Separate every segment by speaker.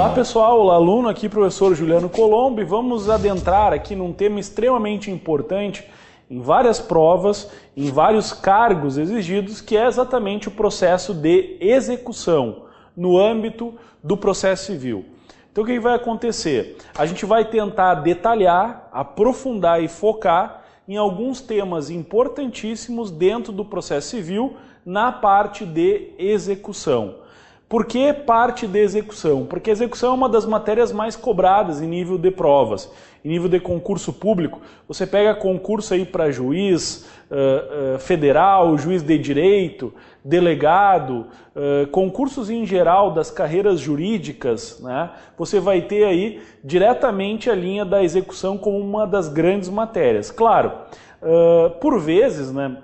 Speaker 1: Olá pessoal, olá aluno, aqui professor Juliano Colombo e vamos adentrar aqui num tema extremamente importante em várias provas, em vários cargos exigidos, que é exatamente o processo de execução no âmbito do processo civil. Então o que vai acontecer? A gente vai tentar detalhar, aprofundar e focar em alguns temas importantíssimos dentro do processo civil na parte de execução. Por que parte de execução? Porque execução é uma das matérias mais cobradas em nível de provas, em nível de concurso público. Você pega concurso aí para juiz uh, uh, federal, juiz de direito, delegado, uh, concursos em geral das carreiras jurídicas, né? Você vai ter aí diretamente a linha da execução como uma das grandes matérias. Claro, por vezes, né?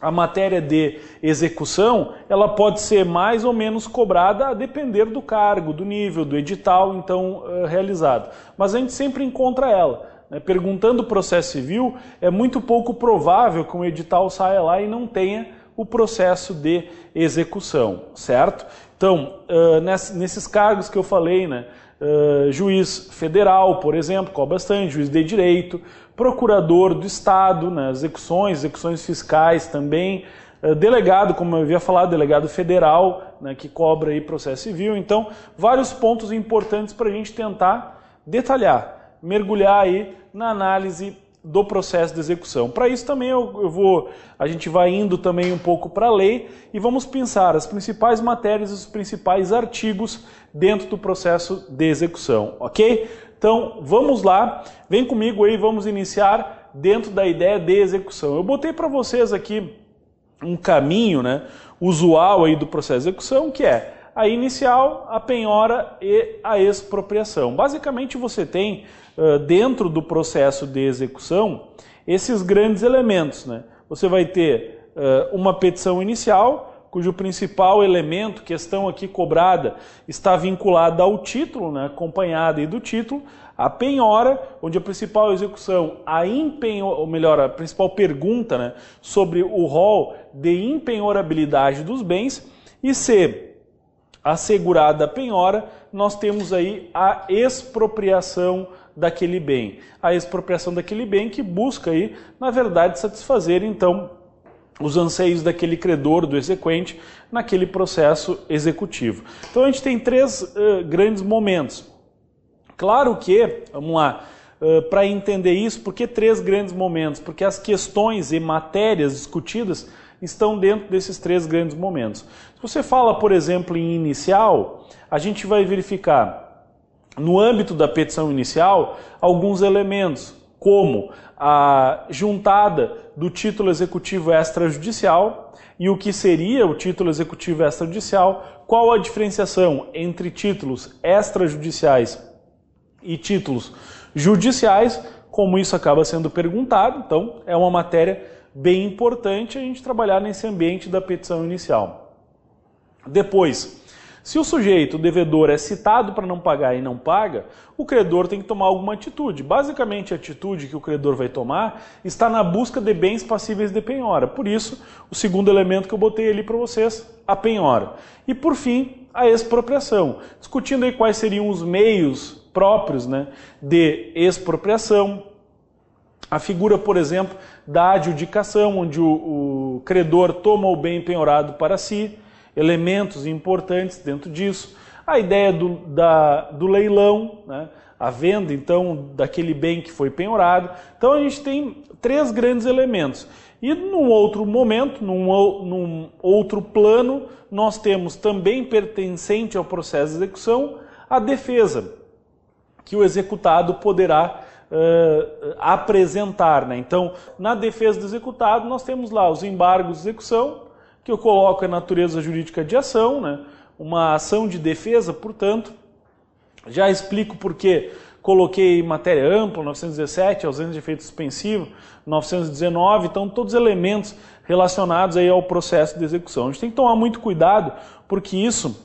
Speaker 1: A matéria de execução ela pode ser mais ou menos cobrada a depender do cargo, do nível, do edital então uh, realizado. Mas a gente sempre encontra ela. Né? Perguntando o processo civil, é muito pouco provável que um edital saia lá e não tenha o processo de execução, certo? Então, uh, nesses cargos que eu falei, né, uh, juiz federal, por exemplo, cobra bastante, juiz de direito, procurador do Estado, né, execuções, execuções fiscais também, uh, delegado, como eu havia falado, delegado federal, né, que cobra aí processo civil. Então, vários pontos importantes para a gente tentar detalhar, mergulhar aí na análise do processo de execução. Para isso também eu, eu, vou, a gente vai indo também um pouco para a lei e vamos pensar as principais matérias, os principais artigos dentro do processo de execução, ok? Então vamos lá, vem comigo aí, vamos iniciar dentro da ideia de execução. Eu botei para vocês aqui um caminho, né, usual aí do processo de execução, que é a inicial, a penhora e a expropriação. Basicamente você tem dentro do processo de execução esses grandes elementos. Né? Você vai ter uma petição inicial, cujo principal elemento, questão aqui cobrada, está vinculada ao título, né? acompanhada aí do título, a penhora, onde a principal execução, a empenhor, ou melhor, a principal pergunta né? sobre o rol de empenhorabilidade dos bens, e C, assegurada a penhora, nós temos aí a expropriação daquele bem. A expropriação daquele bem que busca aí, na verdade, satisfazer então os anseios daquele credor, do exequente, naquele processo executivo. Então a gente tem três uh, grandes momentos. Claro que, vamos lá, uh, para entender isso, por que três grandes momentos? Porque as questões e matérias discutidas estão dentro desses três grandes momentos. Se você fala, por exemplo, em inicial, a gente vai verificar no âmbito da petição inicial, alguns elementos, como a juntada do título executivo extrajudicial e o que seria o título executivo extrajudicial, qual a diferenciação entre títulos extrajudiciais e títulos judiciais, como isso acaba sendo perguntado, então é uma matéria bem importante a gente trabalhar nesse ambiente da petição inicial. Depois, se o sujeito, o devedor, é citado para não pagar e não paga, o credor tem que tomar alguma atitude. Basicamente, a atitude que o credor vai tomar está na busca de bens passíveis de penhora. Por isso, o segundo elemento que eu botei ali para vocês, a penhora. E por fim, a expropriação. Discutindo aí quais seriam os meios próprios né, de expropriação. A figura, por exemplo, da adjudicação, onde o, o credor toma o bem penhorado para si elementos importantes dentro disso. A ideia do, da, do leilão, né? a venda então daquele bem que foi penhorado. Então a gente tem três grandes elementos. E num outro momento, num, num outro plano, nós temos também pertencente ao processo de execução a defesa, que o executado poderá uh, apresentar. Né? Então, na defesa do executado, nós temos lá os embargos de execução, que eu coloco a natureza jurídica de ação, né? uma ação de defesa, portanto, já explico por que coloquei matéria ampla, 917, ausência de efeito suspensivo, 919, então todos os elementos relacionados aí ao processo de execução. A gente tem que tomar muito cuidado, porque isso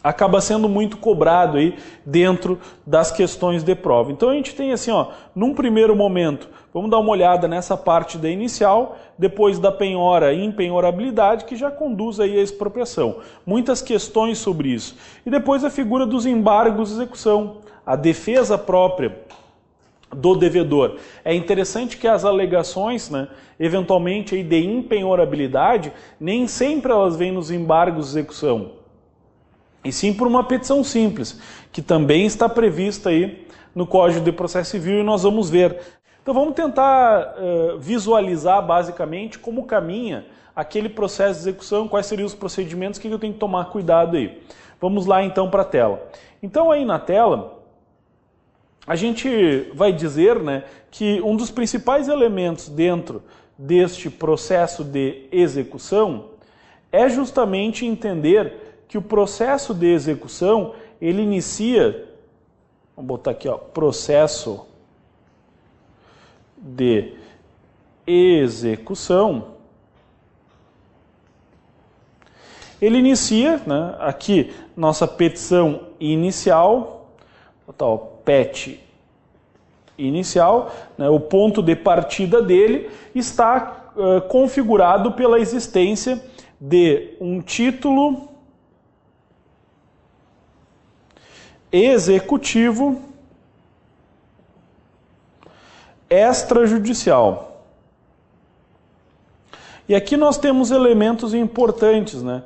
Speaker 1: acaba sendo muito cobrado aí dentro das questões de prova. Então a gente tem assim, ó, num primeiro momento, vamos dar uma olhada nessa parte da inicial, depois da penhora e impenhorabilidade, que já conduz aí a expropriação. Muitas questões sobre isso. E depois a figura dos embargos de execução, a defesa própria do devedor. É interessante que as alegações, né, eventualmente aí de impenhorabilidade, nem sempre elas vêm nos embargos de execução e sim por uma petição simples, que também está prevista aí no Código de Processo Civil e nós vamos ver. Então vamos tentar uh, visualizar basicamente como caminha aquele processo de execução, quais seriam os procedimentos, que eu tenho que tomar cuidado aí. Vamos lá então para a tela. Então aí na tela, a gente vai dizer né, que um dos principais elementos dentro deste processo de execução é justamente entender que o processo de execução ele inicia, vamos botar aqui, ó, processo de execução. Ele inicia, né, aqui, nossa petição inicial, botar o PET inicial, né, o ponto de partida dele está uh, configurado pela existência de um título executivo extrajudicial. E aqui nós temos elementos importantes, né?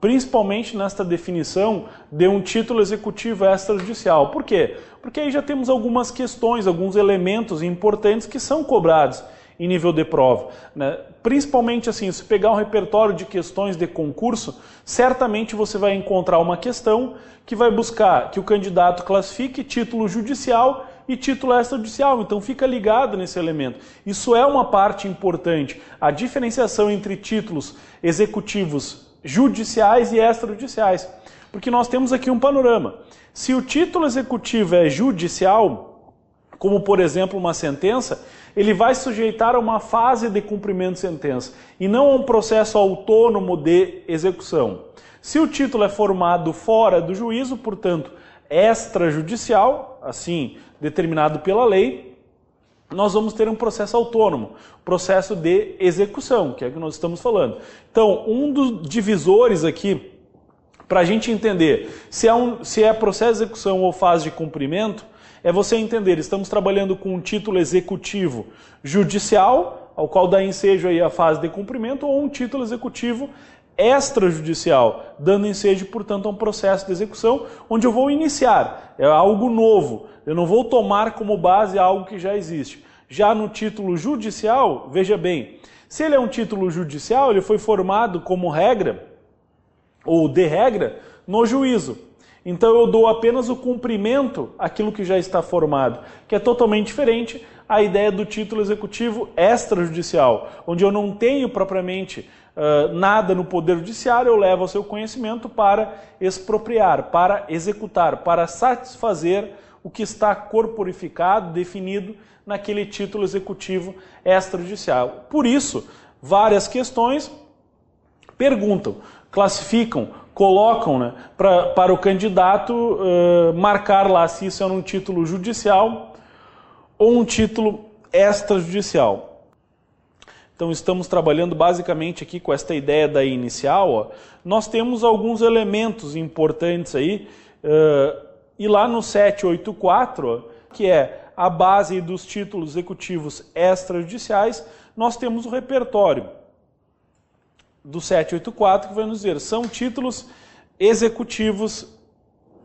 Speaker 1: principalmente nesta definição de um título executivo extrajudicial. Por quê? Porque aí já temos algumas questões, alguns elementos importantes que são cobrados em nível de prova. Né? Principalmente assim, se pegar um repertório de questões de concurso, certamente você vai encontrar uma questão que vai buscar que o candidato classifique título judicial e título extrajudicial. Então fica ligado nesse elemento. Isso é uma parte importante. A diferenciação entre títulos executivos judiciais e extrajudiciais. Porque nós temos aqui um panorama. Se o título executivo é judicial, como por exemplo uma sentença, ele vai sujeitar a uma fase de cumprimento de sentença e não a um processo autônomo de execução. Se o título é formado fora do juízo, portanto, extrajudicial, assim determinado pela lei, nós vamos ter um processo autônomo, processo de execução, que é o que nós estamos falando. Então, um dos divisores aqui, para a gente entender se é, um, se é processo de execução ou fase de cumprimento, é você entender, estamos trabalhando com um título executivo judicial, ao qual dá ensejo aí a fase de cumprimento, ou um título executivo extrajudicial, dando ensejo, portanto, a um processo de execução, onde eu vou iniciar, é algo novo, eu não vou tomar como base algo que já existe. Já no título judicial, veja bem, se ele é um título judicial, ele foi formado como regra, ou de regra, no juízo. Então eu dou apenas o cumprimento àquilo que já está formado, que é totalmente diferente à ideia do título executivo extrajudicial, onde eu não tenho propriamente uh, nada no poder judiciário, eu levo ao seu conhecimento para expropriar, para executar, para satisfazer o que está corporificado, definido naquele título executivo extrajudicial. Por isso, várias questões perguntam, classificam colocam né, pra, para o candidato uh, marcar lá se isso é um título judicial ou um título extrajudicial. Então estamos trabalhando basicamente aqui com esta ideia da inicial. Ó. Nós temos alguns elementos importantes aí, uh, e lá no 784, ó, que é a base dos títulos executivos extrajudiciais, nós temos o repertório do 784 que vai nos dizer são títulos executivos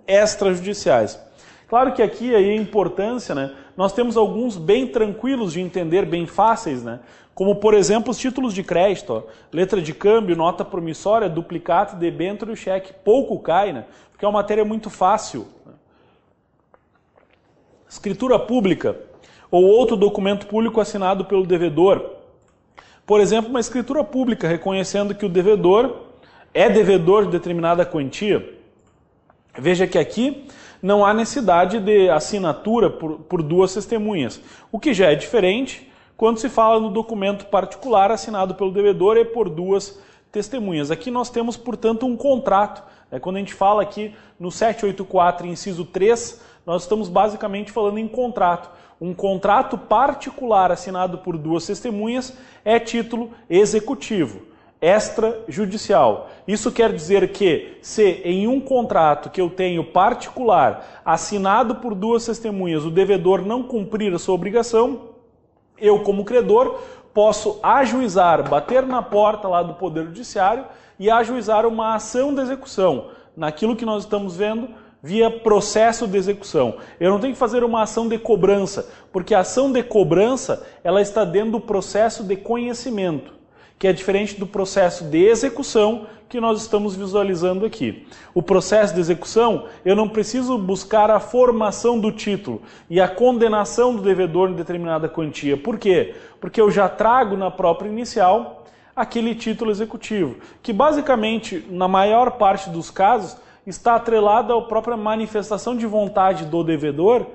Speaker 1: extrajudiciais. Claro que aqui aí a importância, né? Nós temos alguns bem tranquilos de entender, bem fáceis, né? Como por exemplo os títulos de crédito, ó, letra de câmbio, nota promissória, duplicata, debênture e cheque. Pouco cai, né? Porque é uma matéria muito fácil. Escritura pública ou outro documento público assinado pelo devedor por exemplo, uma escritura pública reconhecendo que o devedor é devedor de determinada quantia. Veja que aqui não há necessidade de assinatura por, por duas testemunhas, o que já é diferente quando se fala no documento particular assinado pelo devedor e por duas testemunhas. Aqui nós temos, portanto, um contrato É, quando a gente fala aqui no 784, inciso 3, nós estamos basicamente falando em contrato. Um contrato particular assinado por duas testemunhas é título executivo extrajudicial. Isso quer dizer que, se em um contrato que eu tenho particular, assinado por duas testemunhas, o devedor não cumprir a sua obrigação, eu, como credor, posso ajuizar, bater na porta lá do Poder Judiciário e ajuizar uma ação de execução, naquilo que nós estamos vendo via processo de execução. Eu não tenho que fazer uma ação de cobrança, porque a ação de cobrança ela está dentro do processo de conhecimento que é diferente do processo de execução que nós estamos visualizando aqui. O processo de execução, eu não preciso buscar a formação do título e a condenação do devedor em determinada quantia. Por quê? Porque eu já trago na própria inicial aquele título executivo, que basicamente, na maior parte dos casos, está atrelado à própria manifestação de vontade do devedor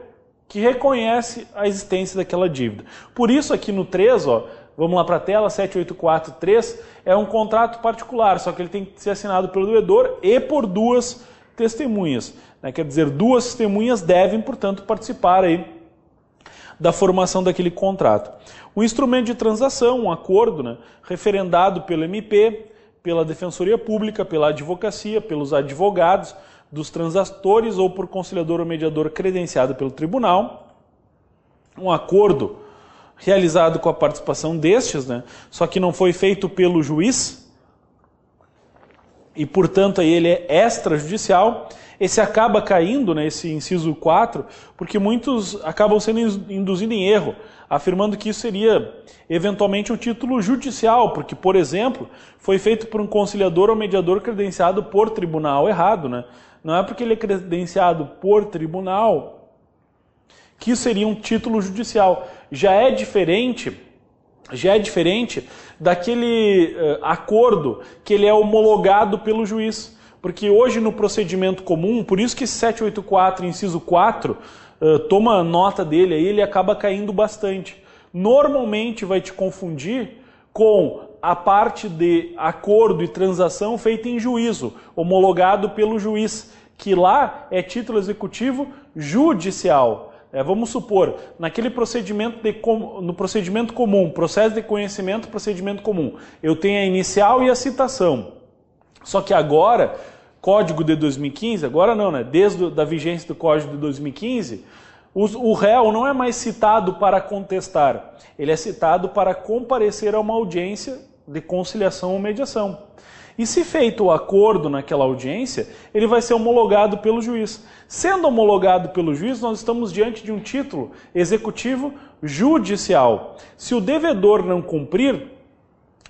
Speaker 1: que reconhece a existência daquela dívida. Por isso aqui no 3, ó, Vamos lá para a tela, 7843 é um contrato particular, só que ele tem que ser assinado pelo doedor e por duas testemunhas. Né? Quer dizer, duas testemunhas devem, portanto, participar aí da formação daquele contrato. O instrumento de transação, um acordo, né, referendado pelo MP, pela Defensoria Pública, pela advocacia, pelos advogados dos transatores ou por conciliador ou mediador credenciado pelo tribunal. Um acordo realizado com a participação destes, né? só que não foi feito pelo juiz, e portanto aí ele é extrajudicial. Esse acaba caindo, né, esse inciso 4, porque muitos acabam sendo induzidos em erro, afirmando que isso seria eventualmente um título judicial, porque, por exemplo, foi feito por um conciliador ou mediador credenciado por tribunal errado. Né? Não é porque ele é credenciado por tribunal que seria um título judicial. Já é diferente, já é diferente daquele uh, acordo que ele é homologado pelo juiz. Porque hoje no procedimento comum, por isso que 784, inciso 4, uh, eh, toma nota dele aí, ele acaba caindo bastante. Normalmente vai te confundir com a parte de acordo e transação feita em juízo, homologado pelo juiz, que lá é título executivo judicial. É, vamos supor, naquele procedimento de, no procedimento comum, processo de conhecimento, procedimento comum, eu tenho a inicial e a citação. Só que agora, Código de 2015, agora não, né? Desde a vigência do Código de 2015, o réu não é mais citado para contestar, ele é citado para comparecer a uma audiência de conciliação ou mediação. E se feito o acordo naquela audiência, ele vai ser homologado pelo juiz. Sendo homologado pelo juiz, nós estamos diante de um título executivo judicial. Se o devedor não cumprir,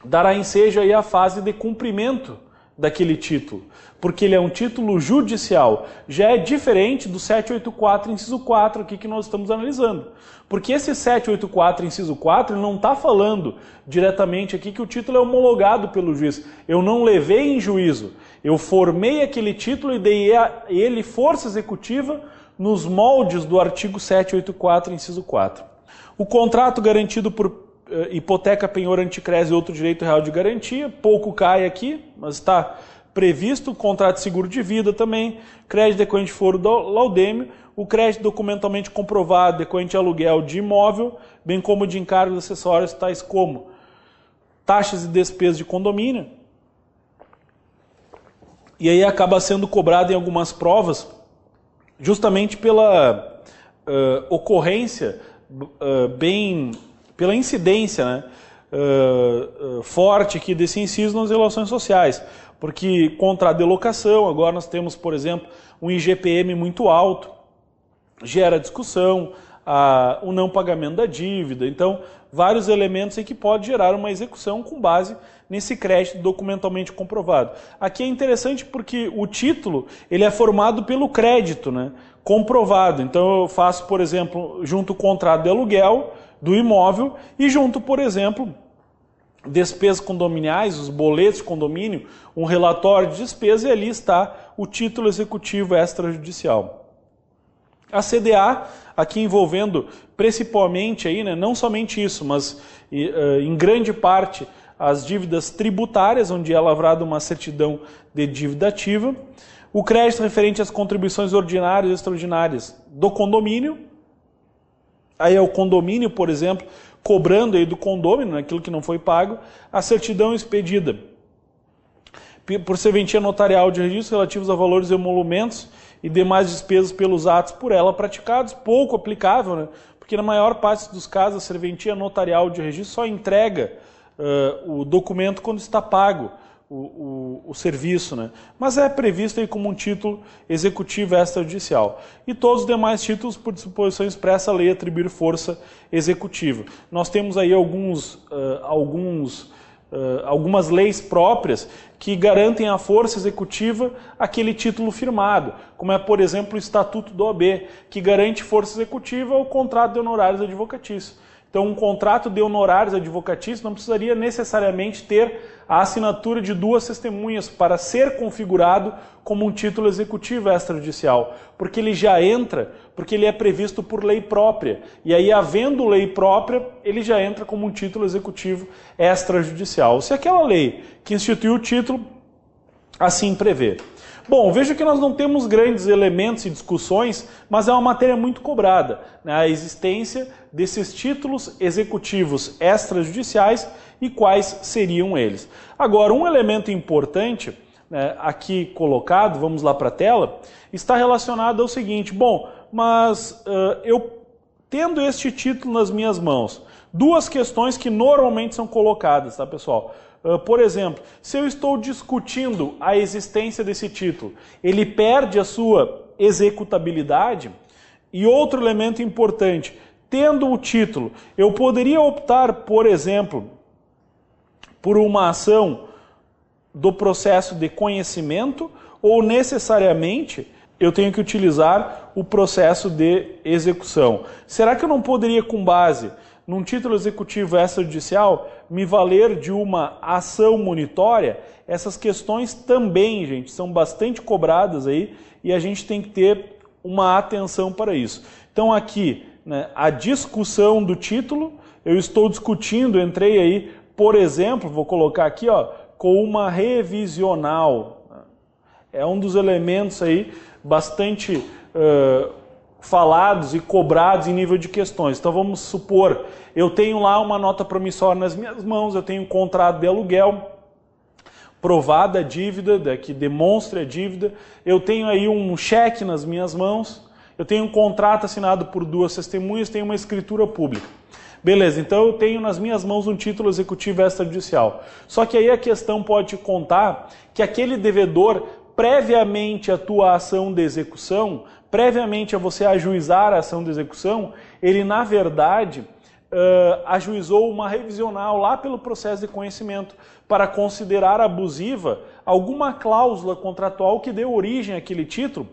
Speaker 1: dará ensejo aí a fase de cumprimento daquele título, porque ele é um título judicial. Já é diferente do 784, inciso 4, aqui que nós estamos analisando. Porque esse 784, inciso 4, não está falando diretamente aqui que o título é homologado pelo juiz. Eu não levei em juízo. Eu formei aquele título e dei a ele força executiva nos moldes do artigo 784, inciso 4. O contrato garantido por hipoteca, penhor, anticrese e outro direito real de garantia, pouco cai aqui, mas está previsto, contrato de seguro de vida também, crédito decorrente de foro do laudêmio, o crédito documentalmente comprovado decorrente de aluguel de imóvel, bem como de encargos acessórios tais como taxas e despesas de condomínio. E aí acaba sendo cobrado em algumas provas, justamente pela uh, ocorrência uh, bem pela incidência né, uh, uh, forte aqui desse inciso nas relações sociais. Porque contra a delocação, agora nós temos, por exemplo, um IGPM muito alto, gera discussão, a, o não pagamento da dívida. Então, vários elementos aí que pode gerar uma execução com base nesse crédito documentalmente comprovado. Aqui é interessante porque o título ele é formado pelo crédito, né, comprovado. Então eu faço, por exemplo, junto o contrato de aluguel, do imóvel e junto, por exemplo, despesas condominiais, os boletos de condomínio, um relatório de despesa e ali está o título executivo extrajudicial. A CDA, aqui envolvendo principalmente aí, né, não somente isso, mas em grande parte as dívidas tributárias, onde é lavrada uma certidão de dívida ativa, o crédito referente às contribuições ordinárias e extraordinárias do condomínio, aí é o condomínio, por exemplo, cobrando aí do condomínio, aquilo que não foi pago, a certidão expedida por serventia notarial de registro relativos a valores e emolumentos e demais despesas pelos atos por ela praticados, pouco aplicável, né? porque na maior parte dos casos a serventia notarial de registro só entrega uh, o documento quando está pago o, o, serviço, né? mas é previsto aí como um título executivo extrajudicial. E todos os demais títulos, por disposição expressa, a lei atribuir força executiva. Nós temos aí alguns, uh, alguns Uh, algumas leis próprias que garantem à força executiva aquele título firmado, como é, por exemplo, o Estatuto do OB, que garante força executiva ao contrato de honorários advocatícios. Então, um contrato de honorários advocatícios não precisaria necessariamente ter a assinatura de duas testemunhas para ser configurado como um título executivo extrajudicial, porque ele já entra, porque ele é previsto por lei própria. E aí, havendo lei própria, ele já entra como um título executivo extrajudicial. Se aquela lei que instituiu o título assim prevê. Bom, veja que nós não temos grandes elementos e discussões, mas é uma matéria muito cobrada, né? a existência desses títulos executivos extrajudiciais e quais seriam eles. Agora, um elemento importante né, aqui colocado, vamos lá para a tela, está relacionado ao seguinte: bom, mas uh, eu tendo este título nas minhas mãos, duas questões que normalmente são colocadas, tá, pessoal? Ah, por exemplo, se eu estou discutindo a existência desse título, ele perde a sua executabilidade? E outro elemento importante, tendo o título, eu poderia optar, por exemplo, por uma ação do processo de conhecimento ou necessariamente eu tenho que utilizar o processo de execução? Será que eu não poderia, com base num título executivo extrajudicial, me valer de uma ação monitória, essas questões também, gente, são bastante cobradas aí e a gente tem que ter uma atenção para isso. Então aqui, né, a discussão do título, eu estou discutindo, entrei aí, por exemplo, vou colocar aqui, ó, com uma revisional. É um dos elementos aí bastante uh, falados e cobrados em nível de questões. Então vamos supor, eu tenho lá uma nota promissória nas minhas mãos, eu tenho um contrato de aluguel, provada a dívida, né, que demonstre a dívida, eu tenho aí um cheque nas minhas mãos, eu tenho um contrato assinado por duas testemunhas, tenho uma escritura pública. Beleza, então eu tenho nas minhas mãos um título executivo extrajudicial. Só que aí a questão pode contar que aquele devedor, previamente à tua ação de execução, previamente a você ajuizar a ação de execução, ele na verdade uh, ajuizou uma revisional lá pelo processo de conhecimento para considerar abusiva alguma cláusula contratual que deu origem àquele título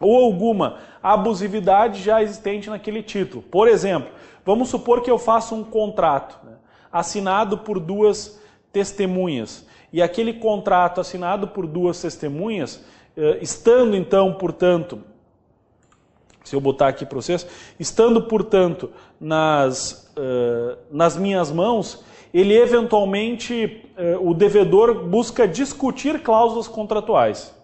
Speaker 1: ou alguma abusividade já existente naquele título. Por exemplo, vamos supor que eu faça um contrato né, assinado por duas testemunhas e aquele contrato assinado por duas testemunhas, estando então, portanto, se eu botar aqui para vocês, estando, portanto, nas, uh, nas minhas mãos, ele eventualmente, uh, o devedor busca discutir cláusulas contratuais,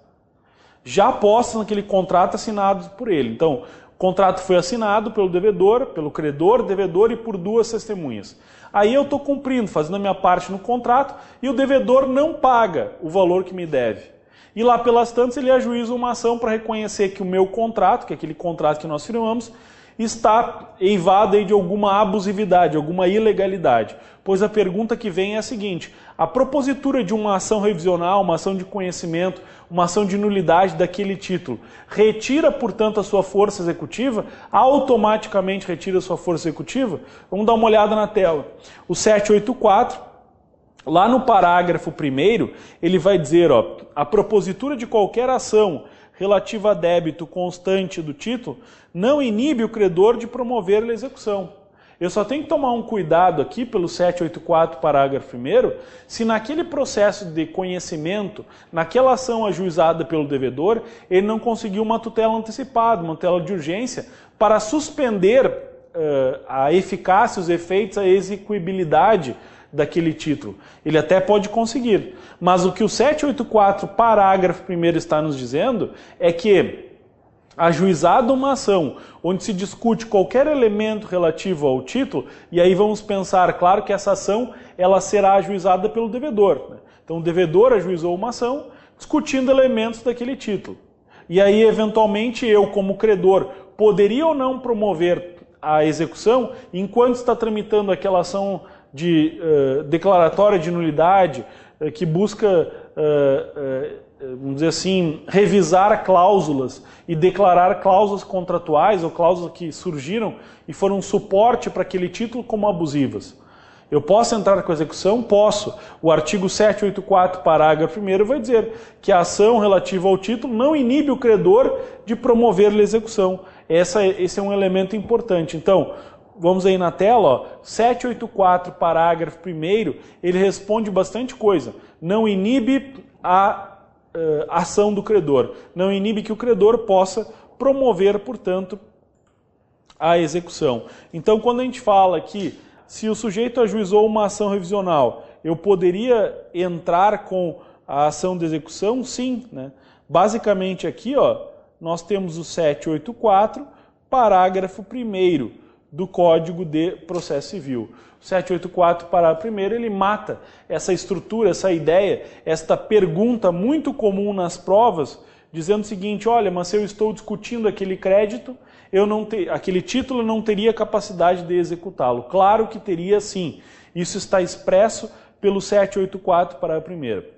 Speaker 1: já postas naquele contrato assinado por ele. Então, o contrato foi assinado pelo devedor, pelo credor, devedor e por duas testemunhas. Aí eu estou cumprindo, fazendo a minha parte no contrato e o devedor não paga o valor que me deve. E lá pelas tantas ele ajuiza uma ação para reconhecer que o meu contrato, que é aquele contrato que nós firmamos, está eivado de alguma abusividade, alguma ilegalidade. Pois a pergunta que vem é a seguinte: a propositura de uma ação revisional, uma ação de conhecimento, uma ação de nulidade daquele título, retira, portanto, a sua força executiva? Automaticamente retira a sua força executiva? Vamos dar uma olhada na tela. O 784 Lá no parágrafo primeiro, ele vai dizer, ó, a propositura de qualquer ação relativa a débito constante do título não inibe o credor de promover a execução. Eu só tenho que tomar um cuidado aqui pelo 784, parágrafo 1 se naquele processo de conhecimento, naquela ação ajuizada pelo devedor, ele não conseguiu uma tutela antecipada, uma tutela de urgência, para suspender uh, a eficácia, os efeitos, a execuibilidade daquele título. Ele até pode conseguir, mas o que o 784, parágrafo 1 está nos dizendo é que ajuizada uma ação onde se discute qualquer elemento relativo ao título, e aí vamos pensar, claro que essa ação ela será ajuizada pelo devedor. Né? Então o devedor ajuizou uma ação discutindo elementos daquele título. E aí, eventualmente, eu, como credor, poderia ou não promover a execução enquanto está tramitando aquela ação de uh, declaratória de nulidade uh, que busca, uh, vamos dizer assim, revisar cláusulas e declarar cláusulas contratuais ou cláusulas que surgiram e foram suporte para aquele título como abusivas. Eu posso entrar com execução? Posso. O artigo 784, parágrafo 1 vai dizer que a ação relativa ao título não inibe o credor de promover-lhe execução. Essa, esse é um elemento importante. Então, vamos aí na tela, ó, 784, parágrafo 1 ele responde bastante coisa. Não inibe a uh, ação do credor. Não inibe que o credor possa promover, portanto, a execução. Então, quando a gente fala que se o sujeito ajuizou uma ação revisional, eu poderia entrar com a ação de execução? Sim. Né? Basicamente aqui ó, nós temos o 784, parágrafo 1 do Código de Processo Civil. O 784, parágrafo 1, ele mata essa estrutura, essa ideia, esta pergunta muito comum nas provas, dizendo o seguinte: olha, mas se eu estou discutindo aquele crédito, eu não te, aquele título não teria capacidade de executá-lo. Claro que teria sim. Isso está expresso pelo 784 para a primeira.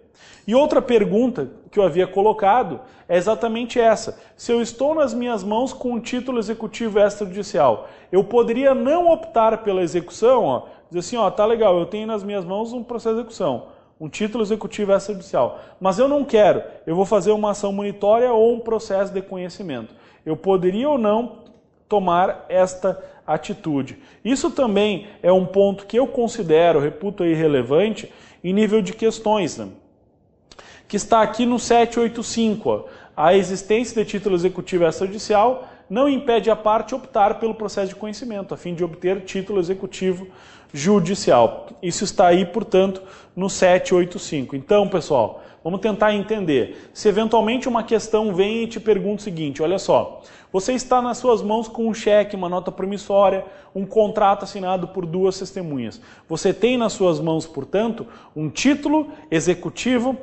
Speaker 1: E outra pergunta que eu havia colocado é exatamente essa. Se eu estou nas minhas mãos com um título executivo extrajudicial, eu poderia não optar pela execução, ó, dizer assim, ó, tá legal, eu tenho nas minhas mãos um processo de execução, um título executivo extrajudicial, mas eu não quero, eu vou fazer uma ação monitória ou um processo de conhecimento. Eu poderia ou não tomar esta atitude. Isso também é um ponto que eu considero, reputo irrelevante, em nível de questões, né? Que está aqui no 785. Ó. A existência de título executivo extrajudicial não impede a parte optar pelo processo de conhecimento, a fim de obter título executivo judicial. Isso está aí, portanto, no 785. Então, pessoal, vamos tentar entender. Se eventualmente uma questão vem e te pergunta o seguinte: olha só, você está nas suas mãos com um cheque, uma nota promissória, um contrato assinado por duas testemunhas. Você tem nas suas mãos, portanto, um título executivo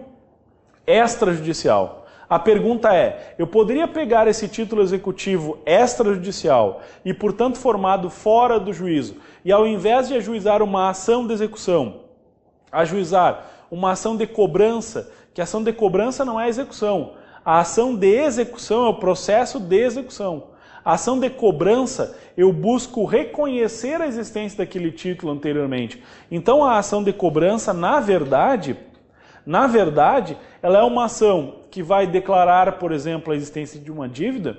Speaker 1: extrajudicial. A pergunta é: eu poderia pegar esse título executivo extrajudicial e, portanto, formado fora do juízo, e ao invés de ajuizar uma ação de execução, ajuizar uma ação de cobrança, que ação de cobrança não é execução, a ação de execução é o processo de execução. A ação de cobrança, eu busco reconhecer a existência daquele título anteriormente. Então a ação de cobrança, na verdade, na verdade, ela é uma ação que vai declarar, por exemplo, a existência de uma dívida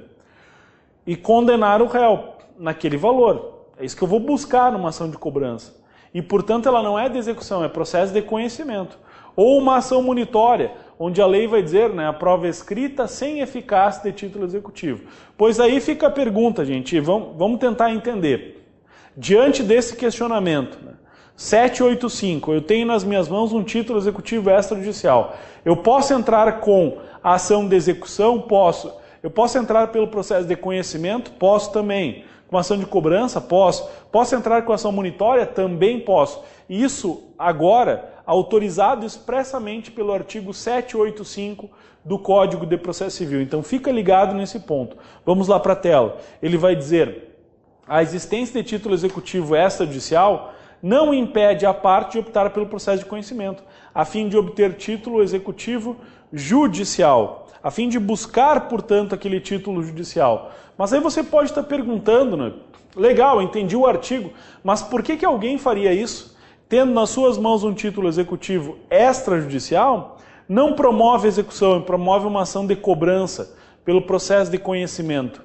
Speaker 1: e condenar o réu naquele valor. É isso que eu vou buscar numa ação de cobrança. E, portanto, ela não é de execução, é processo de conhecimento. Ou uma ação monitória, onde a lei vai dizer, né, a prova escrita sem eficácia de título executivo. Pois aí fica a pergunta, gente, vamos, vamos tentar entender. Diante desse questionamento, né, 785, eu tenho nas minhas mãos um título executivo extrajudicial. Eu posso entrar com a ação de execução? Posso. Eu posso entrar pelo processo de conhecimento? Posso também. Com ação de cobrança? Posso. Posso entrar com ação monitória? Também posso. Isso agora autorizado expressamente pelo artigo 785 do Código de Processo Civil. Então fica ligado nesse ponto. Vamos lá para a tela. Ele vai dizer: a existência de título executivo extrajudicial não impede a parte de optar pelo processo de conhecimento, a fim de obter título executivo judicial, a fim de buscar, portanto, aquele título judicial. Mas aí você pode estar perguntando, né? legal, entendi o artigo, mas por que, que alguém faria isso? Tendo nas suas mãos um título executivo extrajudicial, não promove execução, promove uma ação de cobrança pelo processo de conhecimento.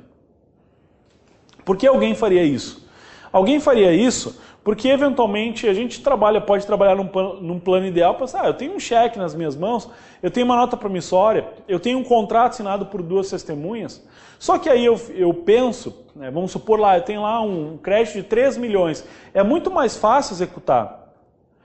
Speaker 1: Por que alguém faria isso? Alguém faria isso porque eventualmente a gente trabalha, pode trabalhar num, num plano ideal, pensar, ah, eu tenho um cheque nas minhas mãos, eu tenho uma nota promissória, eu tenho um contrato assinado por duas testemunhas. Só que aí eu, eu penso, né, vamos supor lá, eu tenho lá um crédito de 3 milhões. É muito mais fácil executar.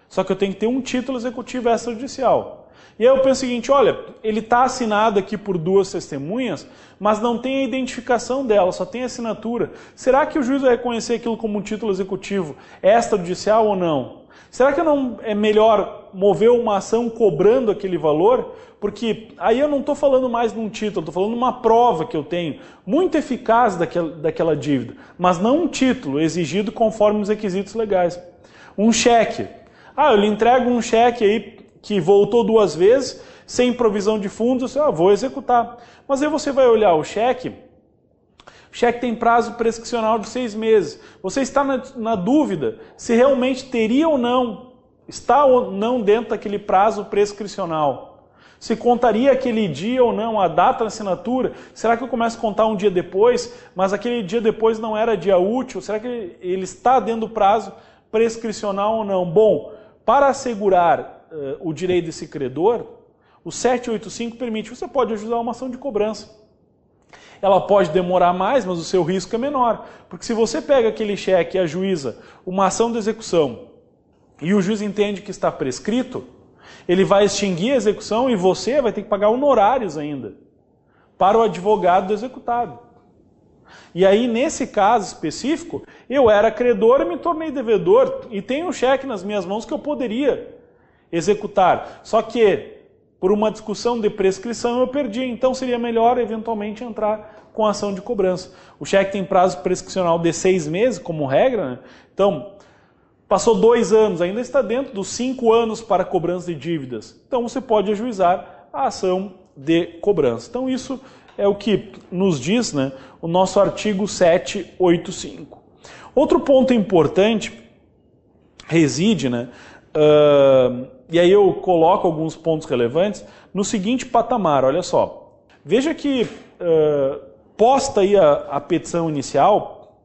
Speaker 1: Só que eu tenho que ter um título executivo extrajudicial. E aí eu penso o seguinte, olha, ele está assinado aqui por duas testemunhas, mas não tem a identificação dela, só tem a assinatura. Será que o juiz vai reconhecer aquilo como um título executivo extrajudicial ou não? Será que não é melhor mover uma ação cobrando aquele valor? Porque aí eu não estou falando mais de um título, estou falando de uma prova que eu tenho, muito eficaz daquela, daquela dívida, mas não um título exigido conforme os requisitos legais. Um cheque. Ah, eu lhe entrego um cheque aí que voltou duas vezes, sem provisão de fundos, eu ah, vou executar. Mas aí você vai olhar o cheque, o cheque tem prazo prescricional de seis meses. Você está na, na dúvida se realmente teria ou não, está ou não dentro daquele prazo prescricional. Se contaria aquele dia ou não, a data da assinatura. Será que eu começo a contar um dia depois, mas aquele dia depois não era dia útil? Será que ele está dentro do prazo prescricional ou não? Bom, para assegurar o direito desse credor, o 785 permite, você pode ajudar uma ação de cobrança. Ela pode demorar mais, mas o seu risco é menor. Porque se você pega aquele cheque e ajuiza uma ação de execução e o juiz entende que está prescrito, ele vai extinguir a execução e você vai ter que pagar honorários ainda para o advogado do executado. E aí, nesse caso específico, eu era credor e me tornei devedor e tenho um cheque nas minhas mãos que eu poderia executar. Só que por uma discussão de prescrição eu perdi, então seria melhor eventualmente entrar com ação de cobrança. O cheque tem prazo prescricional de seis meses, como regra, né? então passou dois anos, ainda está dentro dos cinco anos para cobrança de dívidas. Então você pode ajuizar a ação de cobrança. Então isso é o que nos diz né, o nosso artigo 785. Outro ponto importante reside né, uh, e aí eu coloco alguns pontos relevantes no seguinte patamar, olha só. Veja que uh, posta aí a, a petição inicial,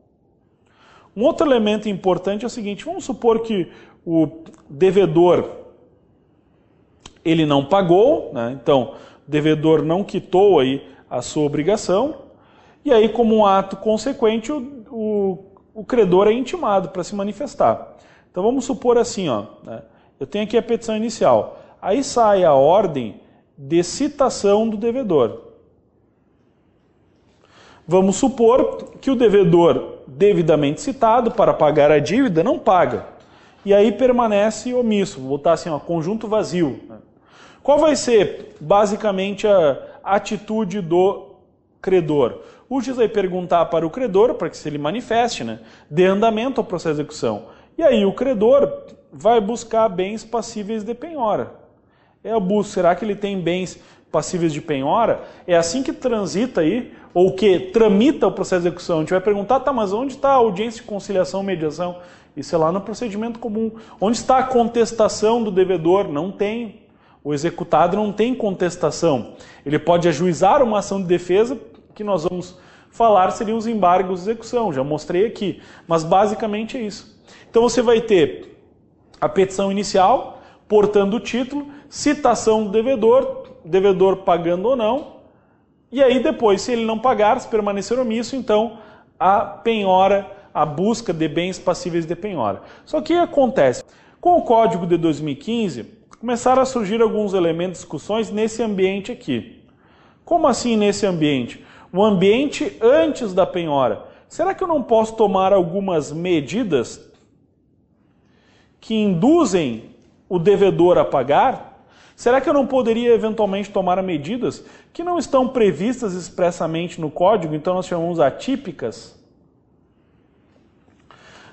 Speaker 1: um outro elemento importante é o seguinte, vamos supor que o devedor ele não pagou, né? então o devedor não quitou aí a sua obrigação, e aí como um ato consequente o, o, o credor é intimado para se manifestar. Então vamos supor assim, ó, né? Eu tenho aqui a petição inicial. Aí sai a ordem de citação do devedor. Vamos supor que o devedor devidamente citado para pagar a dívida não paga. E aí permanece omisso. Vou botar assim, ó, conjunto vazio. Qual vai ser basicamente a atitude do credor? O juiz vai perguntar para o credor, para que se ele manifeste, né, dê andamento ao processo de execução. E aí o credor vai buscar bens passíveis de penhora. É a busca, será que ele tem bens passíveis de penhora? É assim que transita aí, ou que tramita o processo de execução. A gente vai perguntar, tá, mas onde está a audiência de conciliação, mediação? Isso é lá no procedimento comum. Onde está a contestação do devedor? Não tem. O executado não tem contestação. Ele pode ajuizar uma ação de defesa, que nós vamos falar seriam os embargos de execução, já mostrei aqui. Mas basicamente é isso. Então você vai ter a petição inicial, portando o título, citação do devedor, devedor pagando ou não, e aí depois, se ele não pagar, se permanecer omisso, então a penhora, a busca de bens passíveis de penhora. Só que que acontece? Com o Código de 2015, começaram a surgir alguns elementos, discussões nesse ambiente aqui. Como assim nesse ambiente? O ambiente antes da penhora. Será que eu não posso tomar algumas medidas que induzem o devedor a pagar? Será que eu não poderia eventualmente tomar medidas que não estão previstas expressamente no código, então nós chamamos atípicas?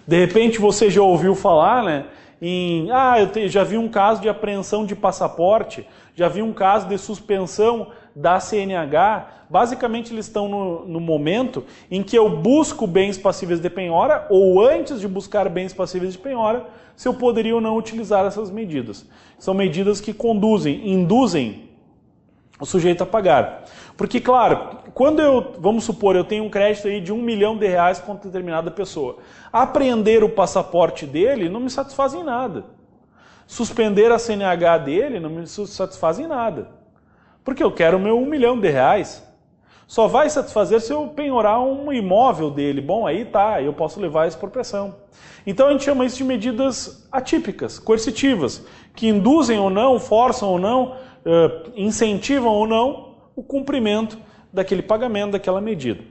Speaker 1: De repente você já ouviu falar, né? Em, ah, eu te, já vi um caso de apreensão de passaporte, já vi um caso de suspensão da CNH, basicamente eles estão no, no, momento em que eu busco bens passíveis de penhora, ou antes de buscar bens passíveis de penhora, se eu poderia ou não utilizar essas medidas. São medidas que conduzem, induzem o sujeito a pagar. Porque, claro, quando eu, vamos supor, eu tenho um crédito aí de um milhão de reais contra determinada pessoa, apreender o passaporte dele não me satisfaz em nada. Suspender a CNH dele não me satisfaz em nada. Porque eu quero o meu um milhão de reais. Só vai satisfazer se eu penhorar um imóvel dele. Bom, aí tá, eu posso levar a expropriação. Então a gente chama isso de medidas atípicas, coercitivas, que induzem ou não, forçam ou não, uh, incentivam ou não o cumprimento daquele pagamento, daquela medida.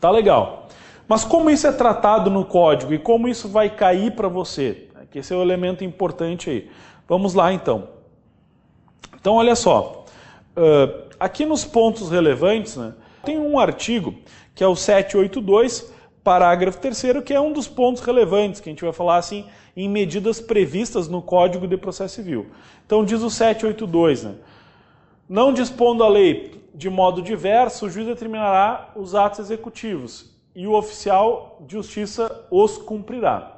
Speaker 1: Tá legal. Mas como isso é tratado no código e como isso vai cair para você? Que esse é o elemento importante aí. Vamos lá então. Então olha só. Uh, aqui nos pontos relevantes, né, tem um artigo que é o 782, parágrafo 3 que é um dos pontos relevantes, que a gente vai falar assim em medidas previstas no Código de Processo Civil. Então diz o 782, né? Não dispondo a lei de modo diverso, o juiz determinará os atos executivos e o oficial de justiça os cumprirá.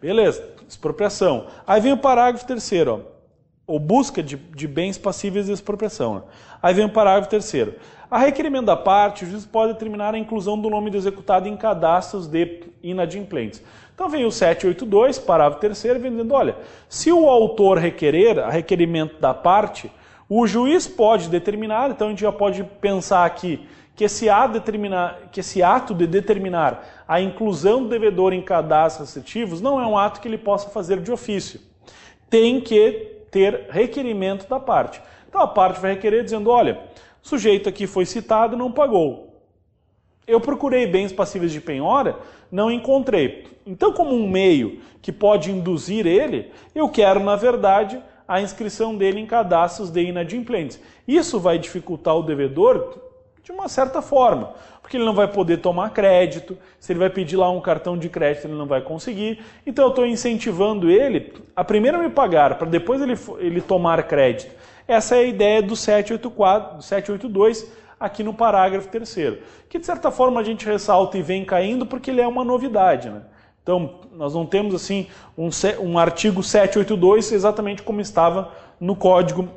Speaker 1: Beleza, expropriação. Aí vem o parágrafo terceiro, ó ou busca de, de bens passíveis de expropriação. Né? Aí vem o parágrafo terceiro. A requerimento da parte, o juiz pode determinar a inclusão do nome do executado em cadastros de inadimplentes. Então vem o 782, parágrafo terceiro, vem dizendo, olha, se o autor requerer a requerimento da parte, o juiz pode determinar, então a gente já pode pensar aqui que esse que esse ato de determinar a inclusão do devedor em cadastros restritivos não é um ato que ele possa fazer de ofício. Tem que ter requerimento da parte. Então a parte vai requerer dizendo: olha, o sujeito aqui foi citado não pagou. Eu procurei bens passíveis de penhora, não encontrei. Então, como um meio que pode induzir ele, eu quero, na verdade, a inscrição dele em cadastros de inadimplentes. Isso vai dificultar o devedor de uma certa forma, porque ele não vai poder tomar crédito, se ele vai pedir lá um cartão de crédito, ele não vai conseguir. Então eu estou incentivando ele a primeiro me pagar, para depois ele, ele tomar crédito. Essa é a ideia do 784, do 782, aqui no parágrafo terceiro, que de certa forma a gente ressalta e vem caindo porque ele é uma novidade. Né? Então, nós não temos assim um, um artigo 782 exatamente como estava no código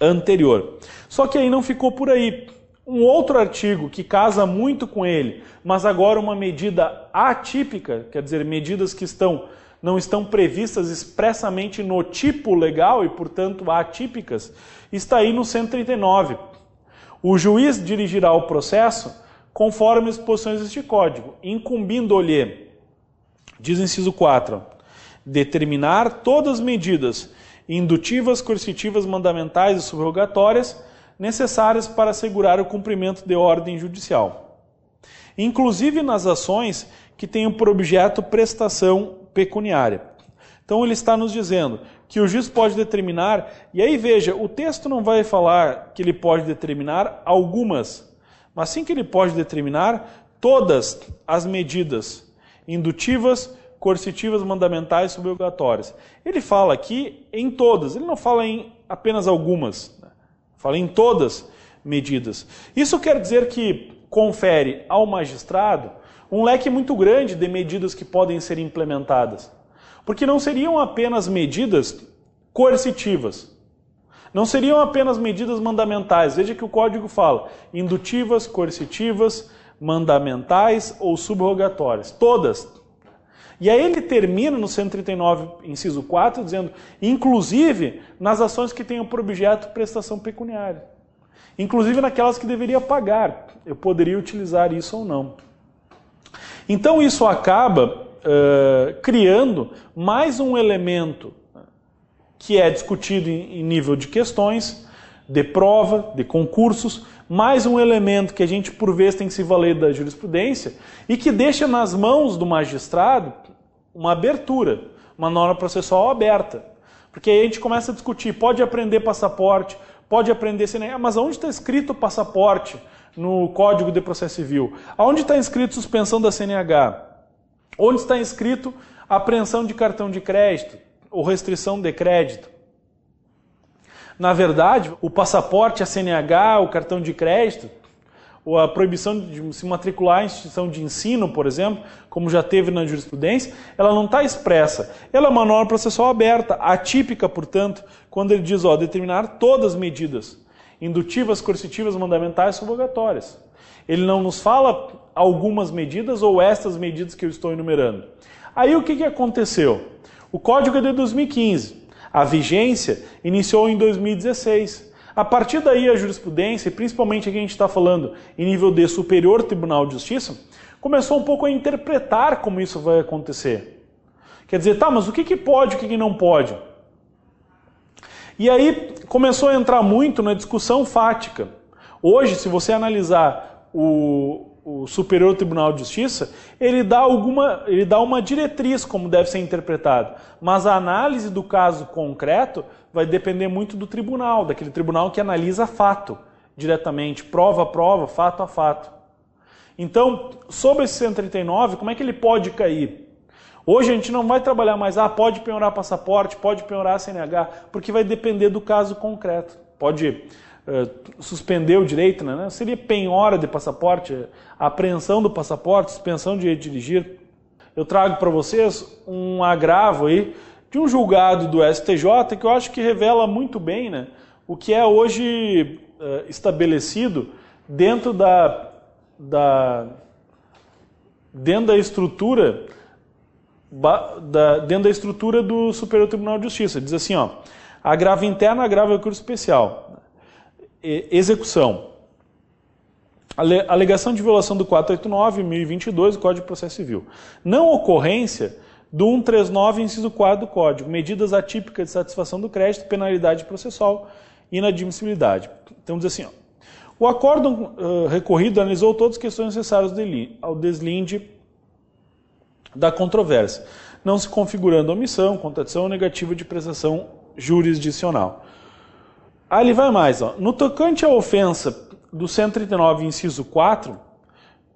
Speaker 1: anterior. Só que aí não ficou por aí. Um outro artigo que casa muito com ele, mas agora uma medida atípica, quer dizer, medidas que estão não estão previstas expressamente no tipo legal e, portanto, atípicas, está aí no 139. O juiz dirigirá o processo conforme as posições deste código, incumbindo-lhe, diz inciso 4, determinar todas as medidas indutivas, coercitivas, mandamentais e subrogatórias necessárias para assegurar o cumprimento de ordem judicial, inclusive nas ações que tenham por objeto prestação pecuniária. Então ele está nos dizendo que o juiz pode determinar, e aí veja, o texto não vai falar que ele pode determinar algumas, mas sim que ele pode determinar todas as medidas indutivas, coercitivas, mandamentais subobrigatórias. Ele fala aqui em todas, ele não fala em apenas algumas. Fala em todas medidas. Isso quer dizer que confere ao magistrado um leque muito grande de medidas que podem ser implementadas. Porque não seriam apenas medidas coercitivas. Não seriam apenas medidas mandamentais. Veja que o código fala indutivas, coercitivas, mandamentais ou subrogatórias. Todas. E aí ele termina no 139, inciso 4, dizendo, inclusive nas ações que tenham por objeto prestação pecuniária. Inclusive naquelas que deveria pagar. Eu poderia utilizar isso ou não. Então isso acaba uh, criando mais um elemento que é discutido em, nível de questões, de prova, de concursos, mais um elemento que a gente por vezes tem que se valer da jurisprudência e que deixa nas mãos do magistrado uma abertura, uma norma processual aberta. Porque aí a gente começa a discutir, pode aprender passaporte, pode aprender CNH, mas onde está escrito passaporte no Código de Processo Civil? Aonde está escrito suspensão da CNH? Onde está escrito apreensão de cartão de crédito ou restrição de crédito? Na verdade, o passaporte, a CNH, o cartão de crédito ou a proibição de se matricular em instituição de ensino, por exemplo, como já teve na jurisprudência, ela não está expressa. Ela é uma norma processual aberta, atípica, portanto, quando ele diz, ó, determinar todas as medidas, indutivas, coercitivas, mandamentais, subrogatórias. Ele não nos fala algumas medidas ou estas medidas que eu estou enumerando. Aí o que, que aconteceu? O código é de 2015. A vigência iniciou em 2016. A partir daí, a jurisprudência, principalmente aqui a gente está falando em nível de Superior Tribunal de Justiça, começou um pouco a interpretar como isso vai acontecer. Quer dizer, tá, mas o que, que pode e o que, que não pode? E aí começou a entrar muito na discussão fática. Hoje, se você analisar o, o Superior Tribunal de Justiça, ele dá, alguma, ele dá uma diretriz como deve ser interpretado. Mas a análise do caso concreto vai depender muito do tribunal, daquele tribunal que analisa fato diretamente, prova a prova, fato a fato. Então, sobre esse 139, como é que ele pode cair? Hoje a gente não vai trabalhar mais, ah, pode penhorar passaporte, pode penhorar CNH, porque vai depender do caso concreto. Pode uh, suspender o direito, né? Seria penhora de passaporte, apreensão do passaporte, suspensão de dirigir. Eu trago para vocês um agravo aí de um julgado do STJ que eu acho que revela muito bem né, o que é hoje uh, estabelecido dentro da, da, dentro da estrutura da, dentro da estrutura do Superior Tribunal de Justiça. Diz assim, ó, agravo interno, agravo recurso especial. E, execução. Alegação de violação do 489, 1022 do Código de Processo Civil. Não ocorrência do 139, inciso 4 do Código. Medidas atípicas de satisfação do crédito, penalidade processual e inadmissibilidade. Então diz assim, ó, o acórdão uh, recorrido analisou todas as questões necessárias ao deslinde da controvérsia, não se configurando omissão, contradição ou negativa de prestação jurisdicional. Ele vai mais. Ó. No tocante à ofensa do 139, inciso 4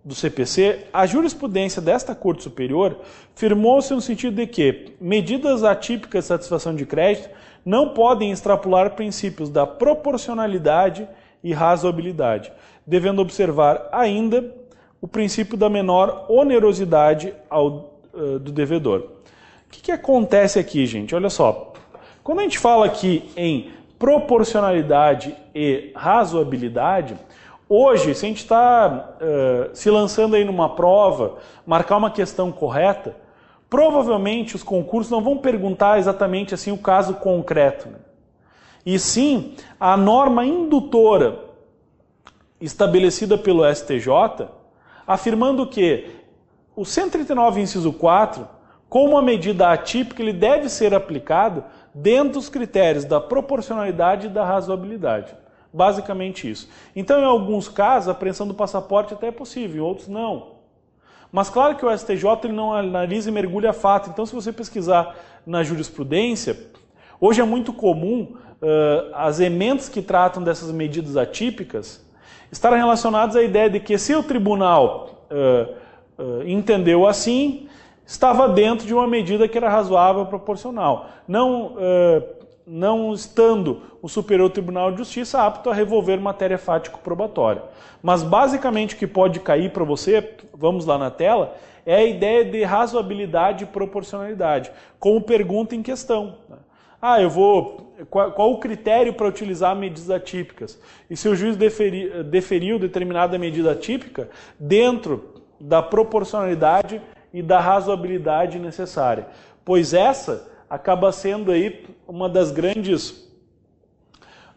Speaker 1: do CPC, a jurisprudência desta Corte Superior firmou-se no sentido de que medidas atípicas de satisfação de crédito não podem extrapolar princípios da proporcionalidade e razoabilidade, devendo observar ainda o princípio da menor onerosidade ao, uh, do devedor. O que, que acontece aqui, gente? Olha só. Quando a gente fala aqui em proporcionalidade e razoabilidade, hoje, se a gente está uh, se lançando aí numa prova, marcar uma questão correta, provavelmente os concursos não vão perguntar exatamente assim o caso concreto. Né? E sim a norma indutora estabelecida pelo STJ afirmando que o 139, inciso 4, como uma medida atípica, ele deve ser aplicado dentro dos critérios da proporcionalidade e da razoabilidade. Basicamente isso. Então, em alguns casos, a apreensão do passaporte até é possível, em outros não. Mas claro que o STJ ele não analisa e mergulha fato. Então, se você pesquisar na jurisprudência, hoje é muito comum uh, as emendas que tratam dessas medidas atípicas estar relacionados à ideia de que se o tribunal uh, uh, entendeu assim, estava dentro de uma medida que era razoável proporcional. Não, não estando o Superior Tribunal de Justiça apto a revolver matéria fático-probatória. Mas basicamente o que pode cair para você, vamos lá na tela, é a ideia de razoabilidade e proporcionalidade, como pergunta em questão. Ah, eu vou qual, qual o critério para utilizar medidas atípicas? E se o juiz deferi, deferiu determinada medida atípica dentro da proporcionalidade e da razoabilidade necessária. Pois essa acaba sendo aí uma das grandes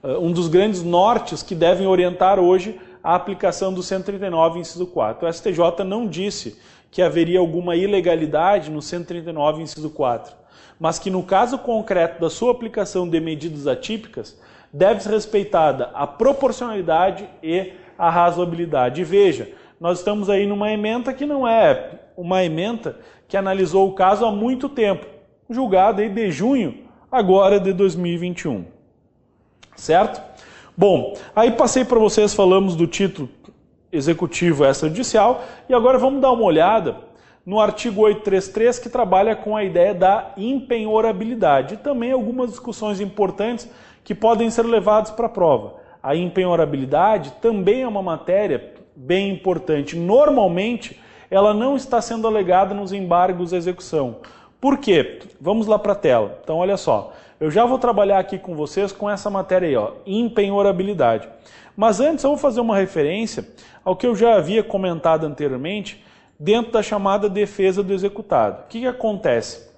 Speaker 1: uh, um dos grandes nortes que devem orientar hoje a aplicação do 139, inciso 4. O STJ não disse que haveria alguma ilegalidade no 139, inciso 4 mas que no caso concreto da sua aplicação de medidas atípicas, deve ser respeitada a proporcionalidade e a razoabilidade. E veja, nós estamos aí numa emenda que não é uma emenda que analisou o caso há muito tempo, julgado aí de junho agora de 2021. Certo? Bom, aí passei para vocês, falamos do título executivo extrajudicial e agora vamos dar uma olhada no artigo 833, que trabalha com a ideia da empenhorabilidade. E também algumas discussões importantes que podem ser levadas para a prova. A empenhorabilidade também é uma matéria bem importante. Normalmente, ela não está sendo alegada nos embargos à execução. Por quê? Vamos lá para a tela. Então, olha só. Eu já vou trabalhar aqui com vocês com essa matéria aí, ó, empenhorabilidade. Mas antes eu vou fazer uma referência ao que eu já havia comentado anteriormente, dentro da chamada defesa do executado. O que, que acontece?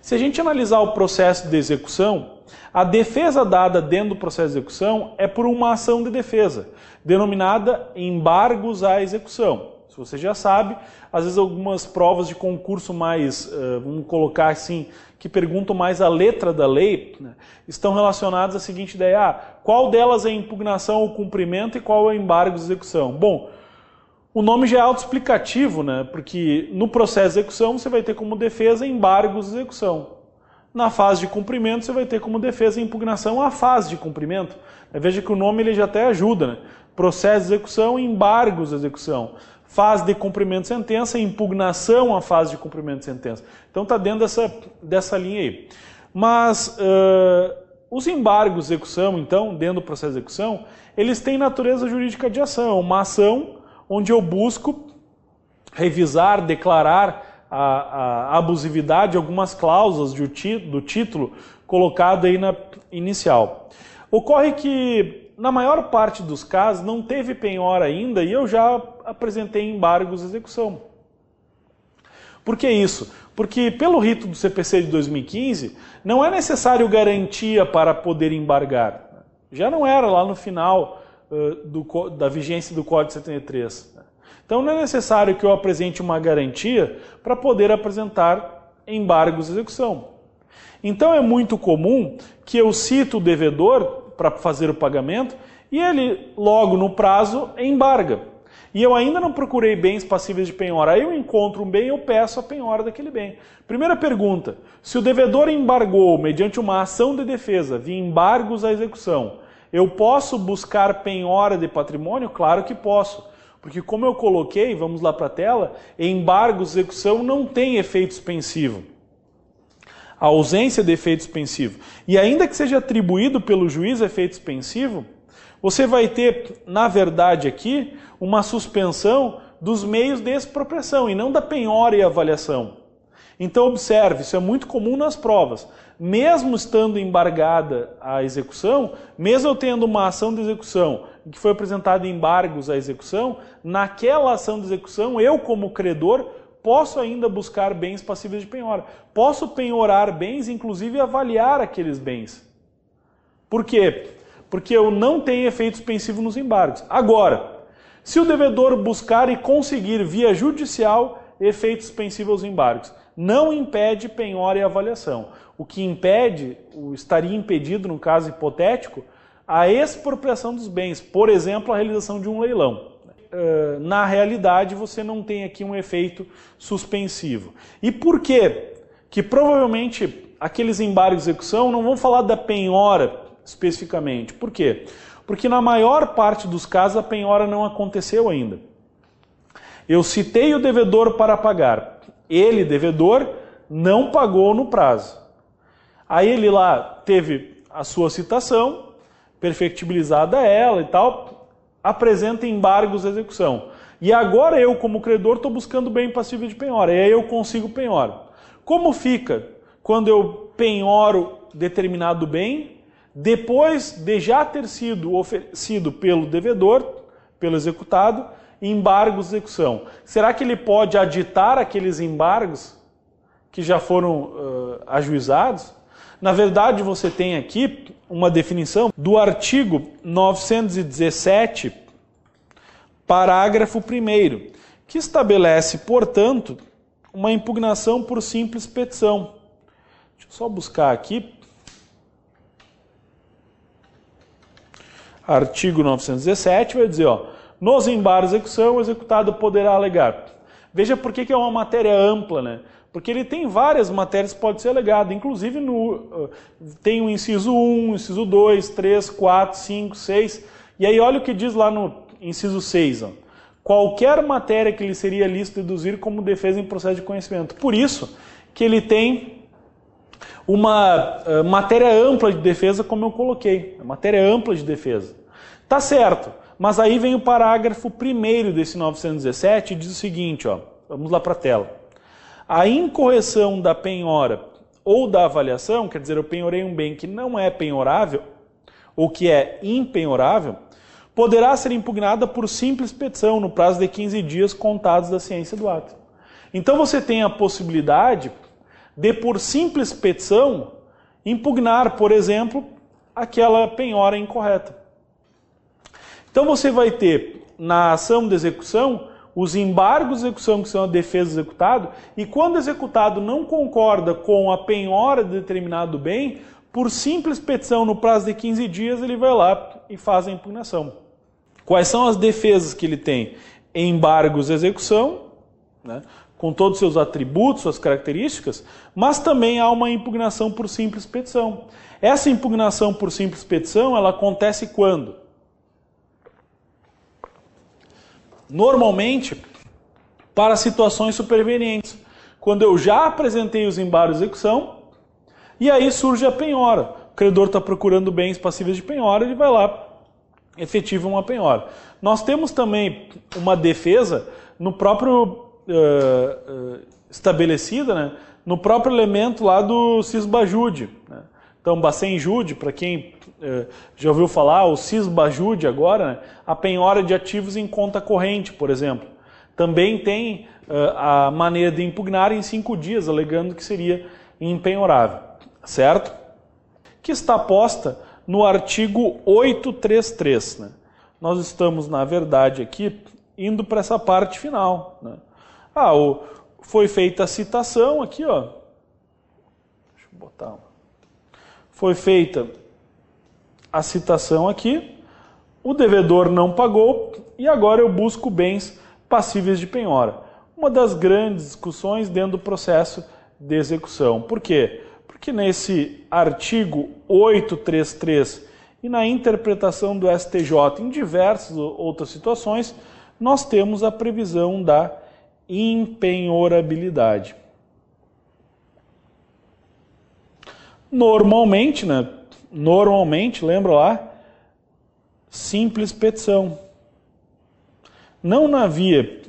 Speaker 1: Se a gente analisar o processo de execução, A defesa dada dentro do processo de execução é por uma ação de defesa, denominada embargos à execução. Se você já sabe, às vezes algumas provas de concurso mais, uh, vamos colocar assim, que perguntam mais a letra da lei, né, estão relacionadas à seguinte ideia: ah, qual delas é impugnação ou cumprimento e qual é embargo de execução? Bom, o nome já é autoexplicativo, né? Porque no processo de execução você vai ter como defesa embargos de execução. Na fase de cumprimento você vai ter como defesa impugnação a fase de cumprimento. Veja que o nome ele já até ajuda, né? Processo de execução, embargos de execução. Fase de cumprimento de sentença, impugnação à fase de cumprimento de sentença. Então está dentro dessa, dessa linha aí. Mas uh, os embargos de execução, então, dentro do processo de execução, eles têm natureza jurídica de ação. Uma ação onde eu busco revisar, declarar a, a abusividade de algumas cláusulas do, título colocado aí na inicial. Ocorre que, na maior parte dos casos, não teve penhora ainda e eu já apresentei embargos de execução. Por que isso? Porque, pelo rito do CPC de 2015, não é necessário garantia para poder embargar. Já não era lá no final do, da vigência do Código 73. Então não é necessário que eu apresente uma garantia para poder apresentar embargos de execução. Então é muito comum que eu cito o devedor para fazer o pagamento e ele, logo no prazo, embarga. E eu ainda não procurei bens passíveis de penhora. Aí eu encontro um bem e eu peço a penhora daquele bem. Primeira pergunta: se o devedor embargou mediante uma ação de defesa via embargos à execução, eu posso buscar penhora de patrimônio? Claro que posso. Porque como eu coloquei, vamos lá para a tela, embargos execução não tem efeito suspensivo. A ausência de efeito suspensivo. E ainda que seja atribuído pelo juiz efeito suspensivo, você vai ter, na verdade aqui, uma suspensão dos meios de expropriação e não da penhora e avaliação. Então observe, isso é muito comum nas provas mesmo estando embargada a execução, mesmo tendo uma ação de execução que foi apresentada embargos à execução, naquela ação de execução, eu, como credor, posso ainda buscar bens passíveis de penhora. Posso penhorar bens, inclusive avaliar aqueles bens. Por quê? Porque eu não tenho efeito suspensivo nos embargos. Agora, se o devedor buscar e conseguir via judicial efeito suspensivo aos embargos, não impede penhora e avaliação. O que impede, estaria impedido, no caso hipotético, a expropriação dos bens, por exemplo, a realização de um leilão. Na realidade, você não tem aqui um efeito suspensivo. E por quê? Que provavelmente aqueles embargos de execução não vão falar da penhora especificamente. Por quê? Porque na maior parte dos casos a penhora não aconteceu ainda. Eu citei o devedor para pagar. Ele, devedor, não pagou no prazo. Aí ele lá teve a sua citação, perfectibilizada ela e tal, apresenta embargos de execução. E agora eu, como credor, estou buscando bem passivo de penhora. E aí eu consigo penhora. Como fica quando eu penhoro determinado bem, depois de já ter sido oferecido pelo devedor, pelo executado, embargos de execução? Será que ele pode aditar aqueles embargos que já foram uh, ajuizados? Na verdade, você tem aqui uma definição do artigo 917, parágrafo 1, que estabelece, portanto, uma impugnação por simples petição. Deixa eu só buscar aqui. Artigo 917 vai dizer, ó, nos embargos de execução, o executado poderá alegar. Veja por que, que é uma matéria ampla, né? Porque ele tem várias matérias que pode ser alegado, inclusive no, tem o inciso 1, inciso 2, 3, 4, 5, 6. E aí olha o que diz lá no inciso 6. Ó. Qualquer matéria que lhe seria lícito deduzir como defesa em processo de conhecimento. Por isso que ele tem uma uh, matéria ampla de defesa, como eu coloquei. Matéria ampla de defesa. Tá certo, mas aí vem o parágrafo primeiro desse 917 e diz o seguinte, ó, vamos lá para a tela. A incorreção da penhora ou da avaliação, quer dizer, eu penhorei um bem que não é penhorável ou que é impenhorável, poderá ser impugnada por simples petição no prazo de 15 dias contados da ciência do ato. Então você tem a possibilidade de, por simples petição, impugnar, por exemplo, aquela penhora incorreta. Então você vai ter na ação de execução os embargos de execução, que são a defesa do executado, e quando o executado não concorda com a penhora de determinado bem, por simples petição no prazo de 15 dias, ele vai lá e faz a impugnação. Quais são as defesas que ele tem? Embargos de execução, né, com todos os seus atributos, suas características, mas também há uma impugnação por simples petição. Essa impugnação por simples petição, ela acontece quando? Normalmente, para situações supervenientes, quando eu já apresentei os embargos de execução, e aí surge a penhora. O credor está procurando bens passíveis de penhora, ele vai lá, efetiva uma penhora. Nós temos também uma defesa no próprio uh, estabelecida, né, no próprio elemento lá do cisbajude. Né? Então, Bacen-Jude, para quem já ouviu falar, o Cisbajude agora, né? a penhora de ativos em conta corrente, por exemplo. Também tem eh, a maneira de impugnar em cinco dias, alegando que seria impenhorável, certo? Que está posta no artigo 833. Né? Nós estamos, na verdade, aqui indo para essa parte final. Né? Ah, o, foi feita a citação aqui, ó. Deixa eu botar foi feita a citação aqui, o devedor não pagou e agora eu busco bens passíveis de penhora. Uma das grandes discussões dentro do processo de execução. Por quê? Porque nesse artigo 833 e na interpretação do STJ em diversas outras situações, nós temos a previsão da impenhorabilidade. Normalmente, né? Normalmente, lembra lá? Simples petição. Não na via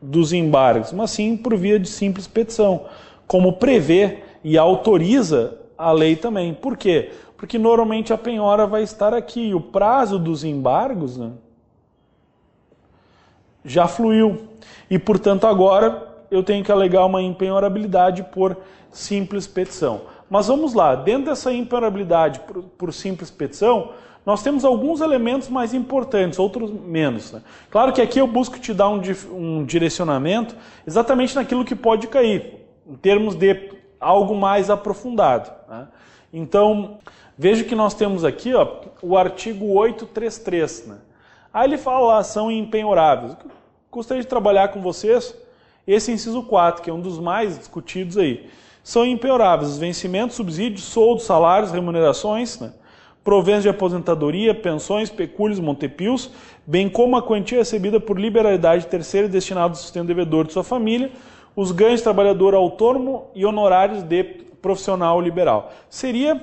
Speaker 1: dos embargos, mas sim por via de simples petição, como prevê e autoriza a lei também. Por quê? Porque normalmente a penhora vai estar aqui e o prazo dos embargos né, já fluiu. E, portanto, agora eu tenho que alegar uma impenhorabilidade por simples petição. Mas vamos lá, dentro dessa imperabilidade por, por simples petição, nós temos alguns elementos mais importantes, outros menos. Né? Claro que aqui eu busco te dar um, um direcionamento exatamente naquilo que pode cair, em termos de algo mais aprofundado. Né? Então, veja que nós temos aqui ó, o artigo 833. Né? Aí ele fala ação impenhoráveis. Gostaria de trabalhar com vocês esse inciso 4, que é um dos mais discutidos aí são impenhoráveis os vencimentos, subsídios, soldos, salários, remunerações, né? proventos de aposentadoria, pensões, pecúlios, montepios, bem como a quantia recebida por liberalidade terceira destinada ao sustento devedor de sua família, os ganhos de trabalhador autônomo e honorários de profissional liberal. Seria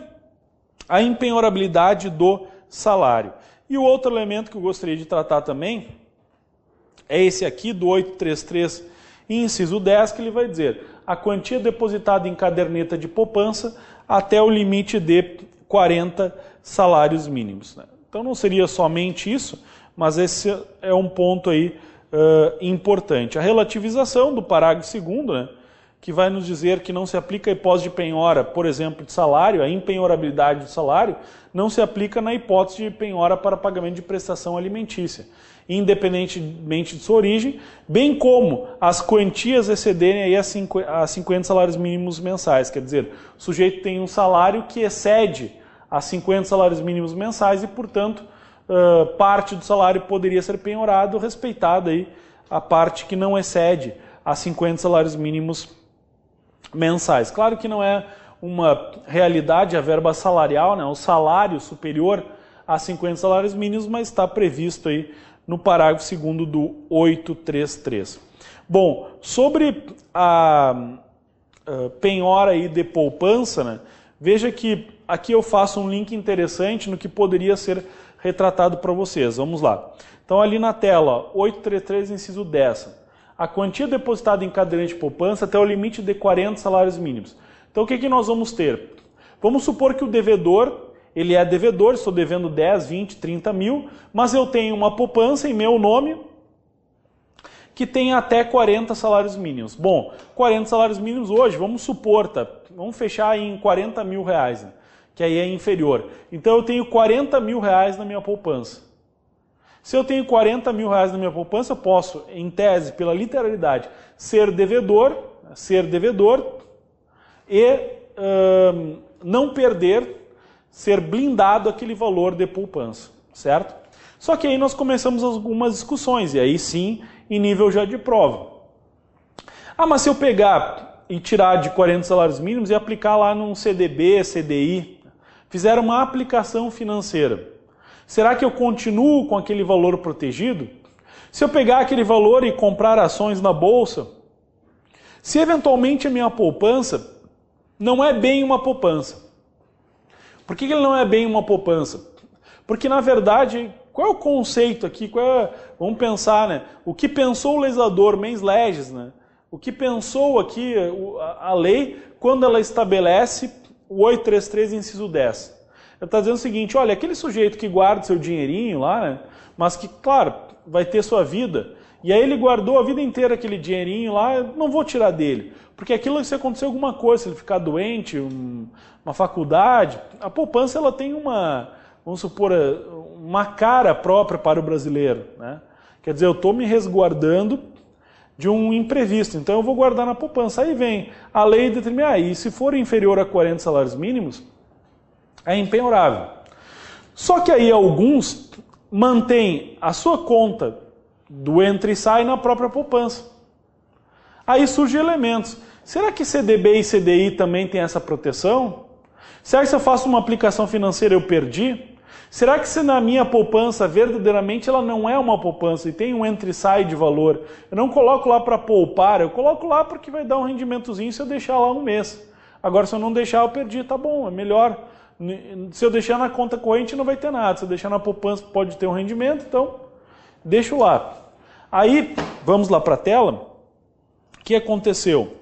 Speaker 1: a impenhorabilidade do salário. E o outro elemento que eu gostaria de tratar também é esse aqui do 833, inciso 10, que ele vai dizer: a quantia depositada em caderneta de poupança até o limite de 40 salários mínimos. Né? Então não seria somente isso, mas esse é um ponto aí uh, importante. A relativização do parágrafo 2 né, que vai nos dizer que não se aplica a hipótese de penhora, por exemplo, de salário, a impenhorabilidade do salário, não se aplica na hipótese de penhora para pagamento de prestação alimentícia independentemente de sua origem, bem como as quantias excederem aí a 50 salários mínimos mensais. Quer dizer, o sujeito tem um salário que excede a 50 salários mínimos mensais e, portanto, parte do salário poderia ser penhorado, respeitado aí a parte que não excede a 50 salários mínimos mensais. Claro que não é uma realidade a verba salarial, né, o salário superior a 50 salários mínimos, mas está previsto aí no parágrafo 2 do 833. Bom, sobre a, a penhora aí de poupança, né, veja que aqui eu faço um link interessante no que poderia ser retratado para vocês. Vamos lá. Então, ali na tela, 833, inciso 10. A quantia depositada em caderneta de poupança até o limite de 40 salários mínimos. Então, o que, que nós vamos ter? Vamos supor que o devedor ele é devedor, estou devendo 10, 20, 30 mil, mas eu tenho uma poupança em meu nome que tem até 40 salários mínimos. Bom, 40 salários mínimos hoje, vamos supor, tá? vamos fechar em 40 mil reais. Né? que aí é inferior. Então eu tenho 40 mil reais na minha poupança. Se eu tenho 40 mil reais na minha poupança, eu posso, em tese, pela literalidade, ser devedor, ser devedor e uh, não perder, ser blindado aquele valor de poupança, certo? Só que aí nós começamos algumas discussões, e aí sim, em nível já de prova. Ah, mas se eu pegar e tirar de 40 salários mínimos e aplicar lá num CDB, CDI, fizer uma aplicação financeira, será que eu continuo com aquele valor protegido? Se eu pegar aquele valor e comprar ações na bolsa, se eventualmente a minha poupança não é bem uma poupança. Por que ele não é bem uma poupança? Porque, na verdade, qual é o conceito aqui? É, vamos pensar, né? O que pensou o legislador, mens legis, né? O que pensou aqui a lei quando ela estabelece o 833, inciso 10? Ela está dizendo o seguinte, olha, aquele sujeito que guarda seu dinheirinho lá, né? Mas que, claro, vai ter sua vida, e aí ele guardou a vida inteira aquele dinheirinho lá, não vou tirar dele. Porque aquilo, se acontecer alguma coisa, se ele ficar doente, um, uma faculdade, a poupança ela tem uma, vamos supor, uma cara própria para o brasileiro. Né? Quer dizer, eu estou me resguardando de um imprevisto, então eu vou guardar na poupança. Aí vem a lei determina, ah, e se for inferior a 40 salários mínimos, é impenhorável. Só que aí alguns mantêm a sua conta do entra e sai na própria poupança. Aí surgem elementos. Será que CDB e CDI também tem essa proteção? Será que se eu faço uma aplicação financeira eu perdi? Será que se na minha poupança verdadeiramente ela não é uma poupança e tem um entra e sai de valor, eu não coloco lá para poupar, eu coloco lá porque vai dar um rendimentozinho se eu deixar lá um mês. Agora se eu não deixar eu perdi, tá bom, é melhor. Se eu deixar na conta corrente não vai ter nada, se eu deixar na poupança pode ter um rendimento, então deixo lá. Aí, vamos lá para a tela. O que aconteceu?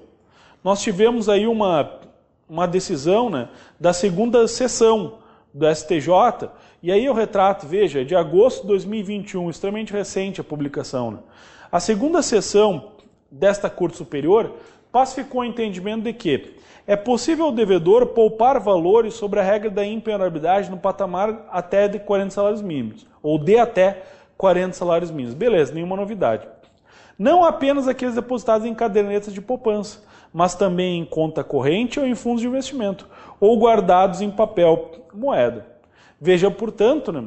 Speaker 1: Nós tivemos aí uma, uma decisão né, da segunda sessão do STJ, e aí eu retrato, veja, de agosto de 2021, extremamente recente a publicação. Né? A segunda sessão desta Corte Superior pacificou o entendimento de que é possível o devedor poupar valores sobre a regra da impenhorabilidade no patamar até de 40 salários mínimos, ou de até 40 salários mínimos. Beleza, nenhuma novidade. Não apenas aqueles depositados em cadernetas de poupança, mas também em conta corrente ou em fundos de investimento, ou guardados em papel moeda. Veja, portanto, né,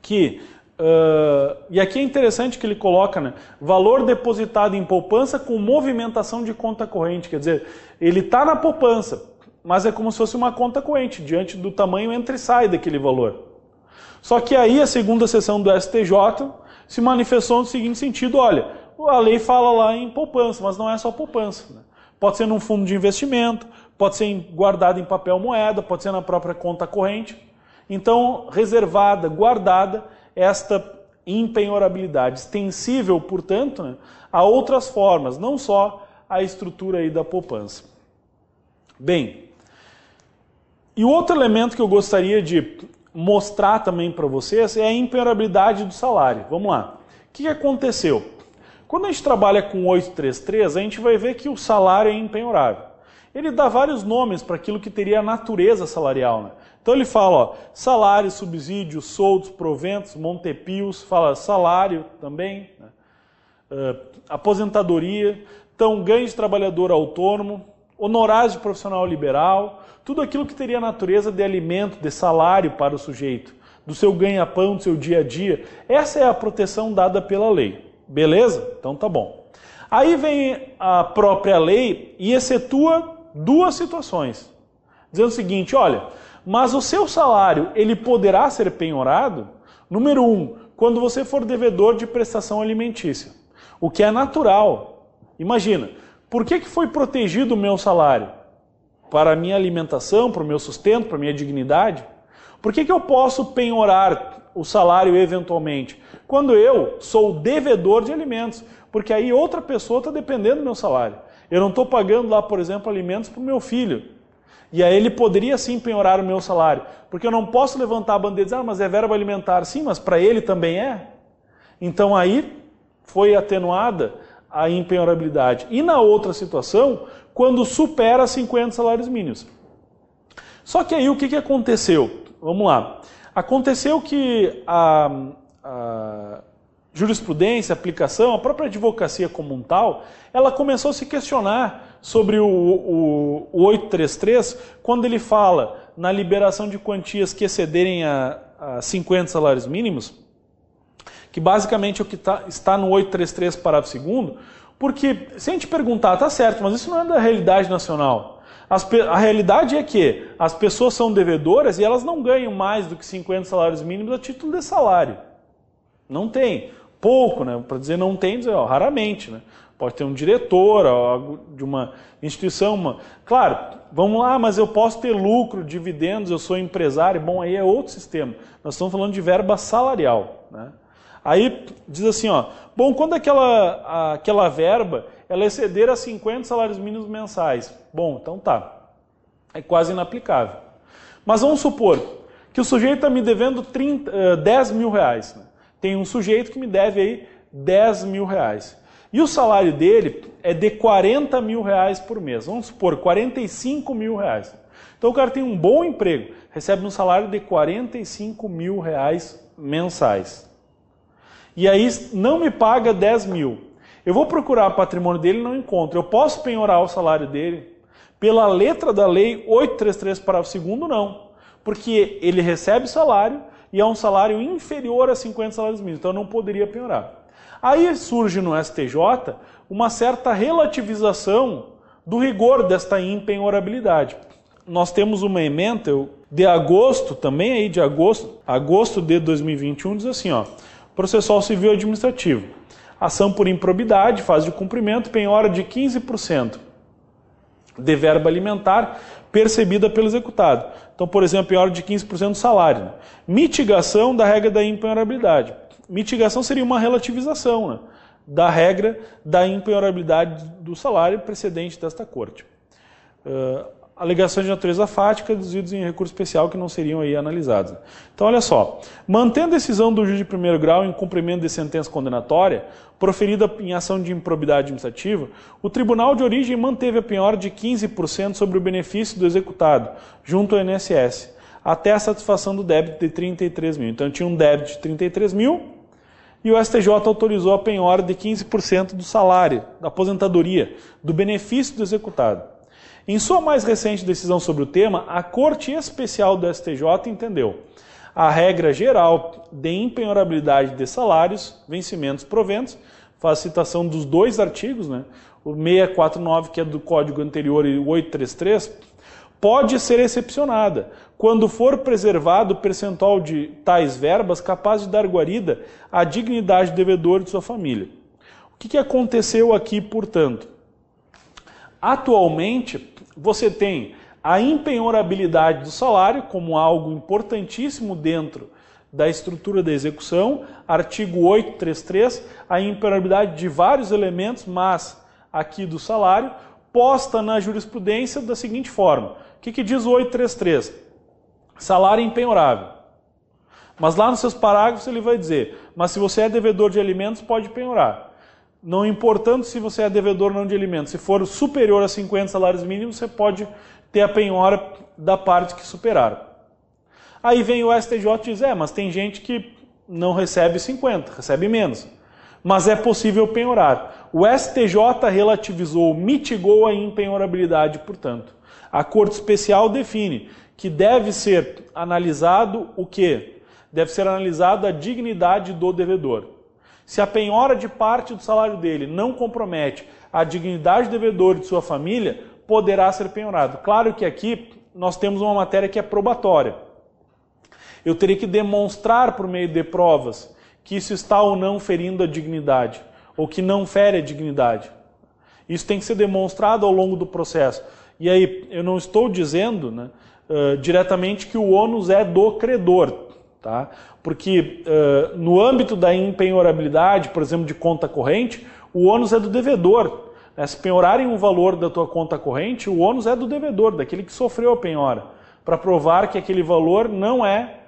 Speaker 1: que, uh, e aqui é interessante que ele coloca, né, valor depositado em poupança com movimentação de conta corrente, quer dizer, ele está na poupança, mas é como se fosse uma conta corrente, diante do tamanho entre e sai daquele valor. Só que aí a segunda sessão do STJ se manifestou no seguinte sentido: olha, a lei fala lá em poupança, mas não é só poupança. Né? Pode ser num fundo de investimento, pode ser guardado em papel moeda, pode ser na própria conta corrente. Então, reservada, guardada, esta impenhorabilidade, extensível, portanto, né, a outras formas, não só a estrutura aí da poupança. Bem, e o outro elemento que eu gostaria de mostrar também para vocês é a impenhorabilidade do salário. Vamos lá. O que aconteceu? Quando a gente trabalha com 833, a gente vai ver que o salário é impenhorável. Ele dá vários nomes para aquilo que teria natureza salarial. Né? Então ele fala ó, salário, subsídio, soldos, proventos, montepios, fala salário também, né? uh, aposentadoria, então ganho de trabalhador autônomo, honorários de profissional liberal, tudo aquilo que teria natureza de alimento, de salário para o sujeito, do seu ganha-pão, do seu dia a dia. Essa é a proteção dada pela lei. Beleza? Então tá bom. Aí vem a própria lei e excetua duas situações. Dizendo o seguinte, olha, mas o seu salário ele poderá ser penhorado, número um, quando você for devedor de prestação alimentícia, o que é natural. Imagina, por que, que foi protegido o meu salário? Para a minha alimentação, para o meu sustento, para a minha dignidade? Por que, que eu posso penhorar o salário eventualmente? Quando eu sou devedor de alimentos, porque aí outra pessoa está dependendo do meu salário. Eu não estou pagando lá, por exemplo, alimentos para o meu filho. E aí ele poderia sim penhorar o meu salário. Porque eu não posso levantar a bandeira e dizer, ah, mas é verba alimentar. Sim, mas para ele também é. Então aí foi atenuada a impenhorabilidade. E na outra situação, quando supera 50 salários mínimos. Só que aí o que, que aconteceu? Vamos lá. Aconteceu que a, a jurisprudência, aplicação, a própria advocacia como um tal, ela começou a se questionar sobre o, o, o 833 quando ele fala na liberação de quantias que excederem a, a 50 salários mínimos, que basicamente é o que tá, está no 833 parágrafo 2 porque se a gente perguntar, tá certo, mas isso não é da realidade nacional. As, a realidade é que as pessoas são devedoras e elas não ganham mais do que 50 salários mínimos a título de salário. Não tem pouco, né? Para dizer não tem, dizer, ó, raramente, né? Pode ter um diretor ó, de uma instituição, uma... claro, vamos lá, mas eu posso ter lucro, dividendos, eu sou empresário, bom, aí é outro sistema. Nós estamos falando de verba salarial, né? Aí diz assim, ó, bom, quando aquela, aquela verba ela exceder a 50 salários mínimos mensais, bom, então tá, é quase inaplicável. Mas vamos supor que o sujeito está me devendo 30, 10 mil reais, né? tem um sujeito que me deve aí 10 mil reais. E o salário dele é de 40 mil reais por mês. Vamos supor, 45 mil reais. Então o cara tem um bom emprego, recebe um salário de 45 mil reais mensais. E aí não me paga 10 mil. Eu vou procurar o patrimônio dele e não encontro. Eu posso penhorar o salário dele? Pela letra da lei 833, parágrafo 2 não. Porque ele recebe salário, e é um salário inferior a 50 salários mínimos, então eu não poderia penhorar. Aí surge no STJ uma certa relativização do rigor desta impenhorabilidade. Nós temos uma emenda de agosto, também aí de agosto, agosto de 2021, diz assim, ó, processual civil administrativo. Ação por improbidade, fase de cumprimento, penhora de 15% de verba alimentar percebida pelo executado. Então, por exemplo, em hora de 15% do salário. Né? Mitigação da regra da impenhorabilidade. Mitigação seria uma relativização né? da regra da impenhorabilidade do salário precedente desta corte. Uh, alegações de natureza fática deduzidos em recurso especial que não seriam aí analisados. Então, olha só, mantendo a decisão do juiz de primeiro grau em cumprimento de sentença condenatória, proferida em ação de improbidade administrativa, o tribunal de origem manteve a penhora de 15% sobre o benefício do executado, junto ao INSS, até a satisfação do débito de 33 mil. Então, tinha um débito de 33 mil e o STJ autorizou a penhora de 15% do salário, da aposentadoria, do benefício do executado. Em sua mais recente decisão sobre o tema, a Corte Especial do STJ entendeu a regra geral de impenhorabilidade de salários, vencimentos, proventos, faz citação dos dois artigos, né? o 649, que é do Código anterior, e o 833, pode ser excepcionada quando for preservado o percentual de tais verbas capaz de dar guarida à dignidade do devedor de sua família. O que aconteceu aqui, portanto? Atualmente, você tem a impenhorabilidade do salário como algo importantíssimo dentro da estrutura da execução, artigo 833, a impenhorabilidade de vários elementos, mas aqui do salário, posta na jurisprudência da seguinte forma. O que, que diz o 833? Salário impenhorável. Mas lá nos seus parágrafos ele vai dizer, mas se você é devedor de alimentos, pode penhorar não importando se você é devedor ou não de alimentos, se for superior a 50 salários mínimos, você pode ter a penhora da parte que superar. Aí vem o STJ e diz: é, mas tem gente que não recebe 50, recebe menos. Mas é possível penhorar. O STJ relativizou, mitigou a impenhorabilidade, portanto. A Corte Especial define que deve ser analisado o quê? Deve ser analisada a dignidade do devedor. Se a penhora de parte do salário dele não compromete a dignidade do devedor e de sua família, poderá ser penhorado. Claro que aqui nós temos uma matéria que é probatória. Eu teria que demonstrar por meio de provas que isso está ou não ferindo a dignidade, ou que não fere a dignidade. Isso tem que ser demonstrado ao longo do processo. E aí, eu não estou dizendo né, uh, diretamente que o ônus é do credor. Tá? Porque uh, no âmbito da empenhorabilidade, por exemplo, de conta corrente, o ônus é do devedor. Né? Se penhorarem um valor da tua conta corrente, o ônus é do devedor, daquele que sofreu a penhora, para provar que aquele valor não é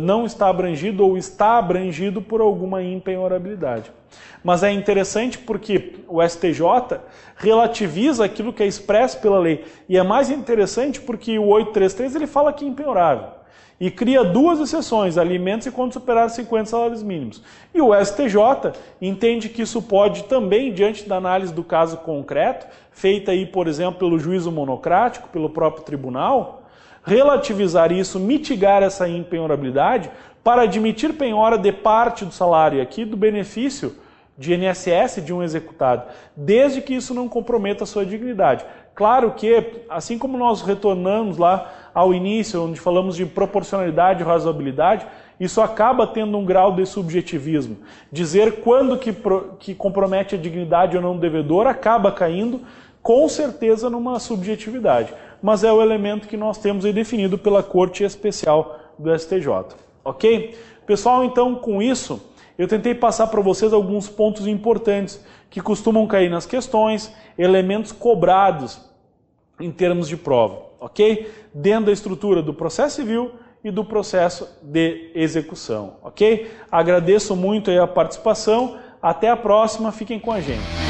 Speaker 1: não está abrangido ou está abrangido por alguma impenhorabilidade. Mas é interessante porque o STJ relativiza aquilo que é expresso pela lei. E é mais interessante porque o 833 ele fala que é impenhorável. E cria duas exceções, alimentos e quando superar 50 salários mínimos. E o STJ entende que isso pode também, diante da análise do caso concreto, feita aí, por exemplo, pelo juízo monocrático, pelo próprio tribunal, relativizar isso, mitigar essa impenhorabilidade para admitir penhora de parte do salário aqui do benefício de INSS de um executado, desde que isso não comprometa a sua dignidade. Claro que, assim como nós retornamos lá ao início, onde falamos de proporcionalidade e razoabilidade, isso acaba tendo um grau de subjetivismo. Dizer quando que, que compromete a dignidade ou não do devedor acaba caindo, com certeza, numa subjetividade mas é o elemento que nós temos aí definido pela Corte Especial do STJ. Ok? Pessoal, então com isso, eu tentei passar para vocês alguns pontos importantes que costumam cair nas questões, elementos cobrados em termos de prova, ok? Dentro da estrutura do processo civil e do processo de execução, ok? Agradeço muito a participação, até a próxima, fiquem com a gente.